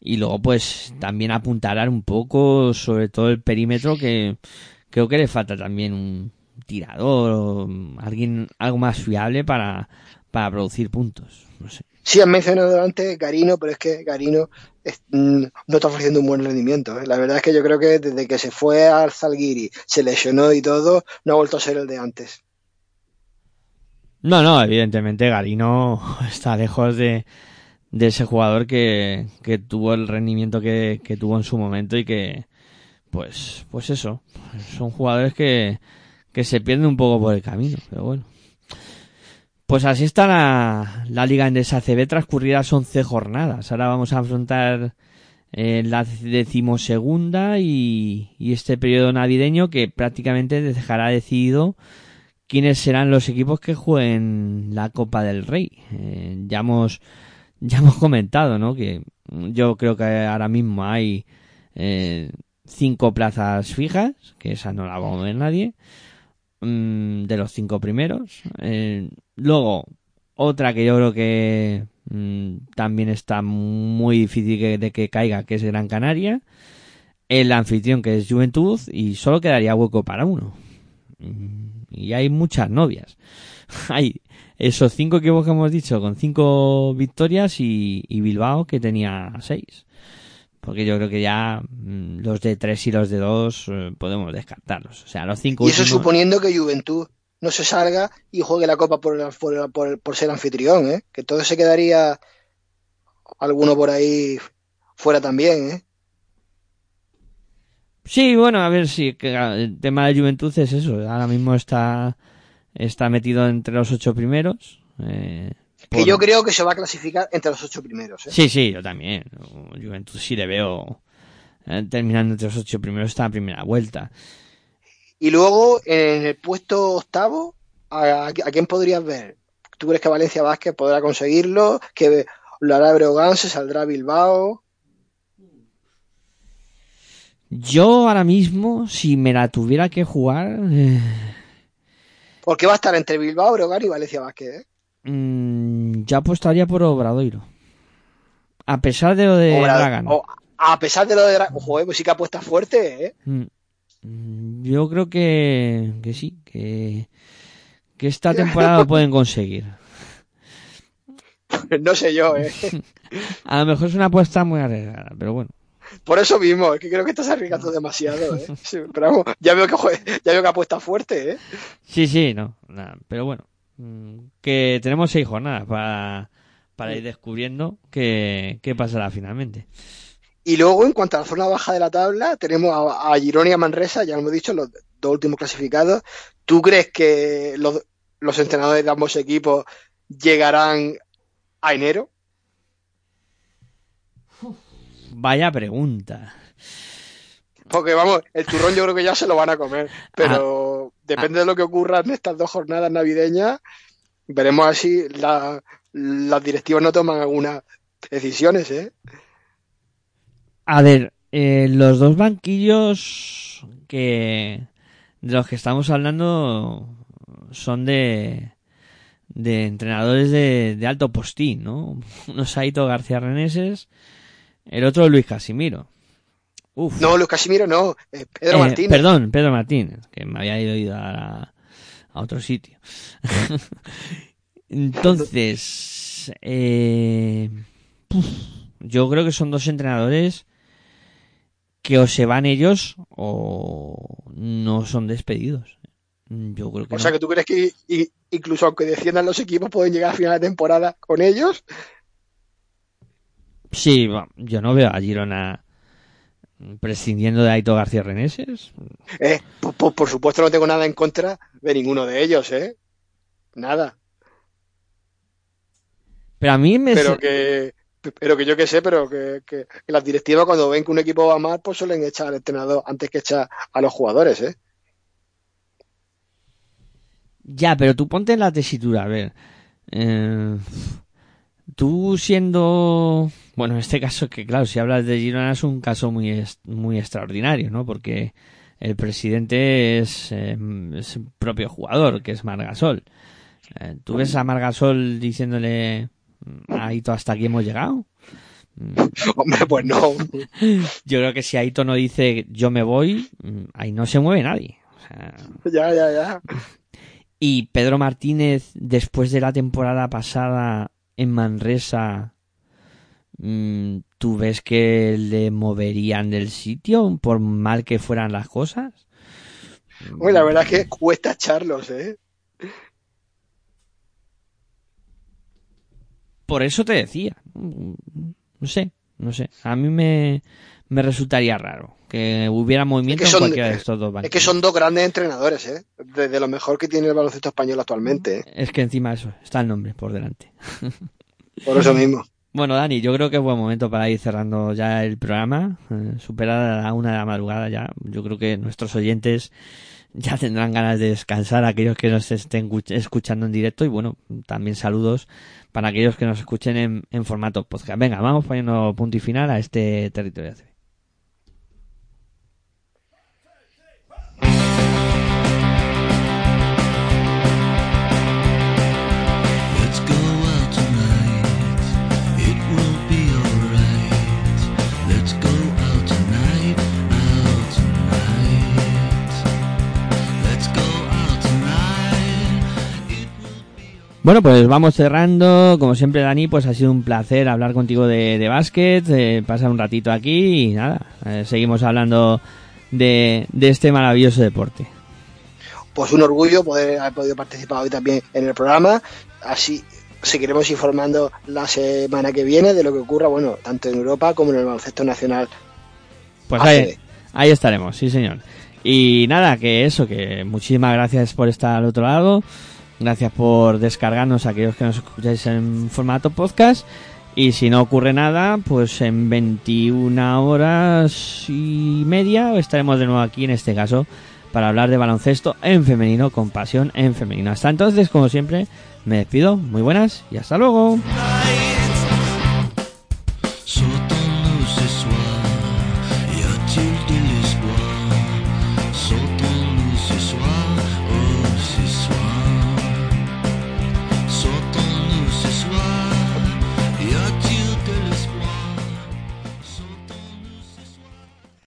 y luego pues también apuntarán un poco sobre todo el perímetro que creo que le falta también un tirador o alguien algo más fiable para para producir puntos Sí, han mencionado antes Garino, pero es que Garino no está ofreciendo un buen rendimiento. ¿eh? La verdad es que yo creo que desde que se fue al Zalgiri, se lesionó y todo, no ha vuelto a ser el de antes. No, no, evidentemente Garino está lejos de, de ese jugador que, que tuvo el rendimiento que, que tuvo en su momento y que, pues, pues eso, son jugadores que, que se pierden un poco por el camino, pero bueno. Pues así está la, la Liga Endesa CB transcurridas 11 jornadas. Ahora vamos a afrontar eh, la decimosegunda y, y este periodo navideño que prácticamente dejará decidido quiénes serán los equipos que jueguen la Copa del Rey. Eh, ya hemos ya hemos comentado, ¿no? Que yo creo que ahora mismo hay eh, cinco plazas fijas, que esa no la va a mover nadie, mm, de los cinco primeros. Eh, luego, otra que yo creo que mm, también está muy difícil que- de que caiga, que es Gran Canaria. El anfitrión, que es Juventud, y solo quedaría hueco para uno. Mm, Y hay muchas novias. hay esos cinco equipos que hemos dicho con cinco victorias y Bilbao que tenía seis. Porque yo creo que ya mm, los de tres y los de dos eh, podemos descartarlos. O sea, los cinco Y eso últimos- suponiendo que Juventud no se salga y juegue la Copa por, por, por- por ser anfitrión, ¿eh? Que todo se quedaría alguno por ahí fuera también, ¿eh? Sí, bueno, a ver si que, ah, el tema de Juventud es eso. Ahora mismo está, está metido entre los ocho primeros. eh, Que yo creo que se va a clasificar entre los ocho primeros, ¿eh? Sí, sí, yo también. Juventud sí le veo eh, terminando entre los ocho primeros esta primera vuelta. Y luego, en el puesto octavo, ¿a, a quién podrías ver? ¿Tú crees que Valencia Vázquez podrá conseguirlo? ¿Que lo hará Breogán? ¿Se saldrá Bilbao? Yo ahora mismo, si me la tuviera que jugar, eh, Porque va a estar entre Bilbao, Breogán y Valencia Vázquez, ¿eh? Mm, ya apostaría por Obradoiro. A pesar de lo de Obra- Bragan. o- a pesar de lo de... Dra- Joder, pues sí que apuesta fuerte, ¿eh? Mm, mm, Yo creo que, que sí, que, que esta temporada lo pueden conseguir. No sé yo, ¿eh? A lo mejor es una apuesta muy arriesgada, pero bueno. Por eso mismo, es que creo que estás arriesgando demasiado, ¿eh? Sí, pero vamos, ya veo que, ya veo que apuesta fuerte, ¿eh? Sí, sí, no, nada, pero bueno, que tenemos seis jornadas para, para ir descubriendo qué, qué pasará finalmente. Y luego, en cuanto a la zona baja de la tabla, tenemos a, a Girona y a Manresa, ya lo hemos dicho, los dos últimos clasificados. ¿Tú crees que los, los entrenadores de ambos equipos llegarán a enero? Vaya pregunta. Porque vamos, el turrón yo creo que ya se lo van a comer, pero depende de lo que ocurra en estas dos jornadas navideñas, veremos así la, las directivas no toman algunas decisiones, ¿eh? A ver, eh, los dos banquillos que de los que estamos hablando son de de entrenadores de, de alto postín, ¿no? Uno es Aito García Reneses, el otro Luis Casimiro. Uf. No, Luis Casimiro no, eh, Pedro Eh, Martínez. Perdón, Pedro Martínez, que me había ido a, a otro sitio. Entonces, eh, puf, yo creo que son dos entrenadores que o se van ellos o no son despedidos. Yo creo que O no. sea, que tú crees que incluso aunque desciendan los equipos pueden llegar a final de temporada con ellos. Sí, yo no veo a Girona prescindiendo de Aito García Reneses. Eh, por, supuesto no tengo nada en contra de ninguno de ellos, ¿eh? Nada. Pero a mí me... Pero que, pero que yo que sé, pero que, que- que las directivas cuando ven que un equipo va mal, pues suelen echar al entrenador antes que echar a los jugadores, ¿eh? Ya, pero tú ponte en la tesitura, a ver. Eh, tú siendo... Bueno, en este caso que claro, si hablas de Girona es un caso muy, muy extraordinario, ¿no? Porque el presidente es, eh, es el propio jugador, que es Margasol. Eh, ¿Tú ves a Margasol diciéndole a Aito hasta aquí hemos llegado? Mm, Hombre, pues no. Yo creo que si Aito no dice yo me voy, mm, ahí no se mueve nadie. O sea, Ya, ya, ya. Y Pedro Martínez, después de la temporada pasada en Manresa, mm, ¿tú ves que le moverían del sitio por mal que fueran las cosas? Hombre, la verdad es que cuesta echarlos, ¿eh? Por eso te decía. Mm, No sé, no sé. A mí me, me resultaría raro que hubiera movimiento Es que en son- cualquiera de estos dos Es que son dos grandes entrenadores, ¿eh? De, de lo mejor que tiene el baloncesto español actualmente, ¿eh? Es que encima eso, está el nombre por delante. Por eso mismo. Bueno, Dani, yo creo que es buen momento para ir cerrando ya el programa. Eh, superada la una de la madrugada ya. Yo creo que nuestros oyentes ya tendrán ganas de descansar, aquellos que nos estén escuch- escuchando en directo. Y bueno, también saludos para aquellos que nos escuchen en, en formato podcast. Venga, vamos poniendo punto y final a este territorio Bueno, pues vamos cerrando. Como siempre, Dani, pues ha sido un placer hablar contigo de, de básquet, eh, pasar un ratito aquí y nada, eh, seguimos hablando de, de este maravilloso deporte. Pues un orgullo poder haber podido participar hoy también en el programa. Así seguiremos informando la semana que viene de lo que ocurra, bueno, tanto en Europa como en el baloncesto nacional. Pues ahí, ahí estaremos, sí señor. Y nada, que eso, que muchísimas gracias por estar al otro lado. Gracias por descargarnos a aquellos que nos escucháis en formato podcast. Y si no ocurre nada, pues en 21 horas y media estaremos de nuevo aquí, en este caso, para hablar de baloncesto en femenino, con pasión en femenino. Hasta entonces, como siempre, me despido. Muy buenas y hasta luego.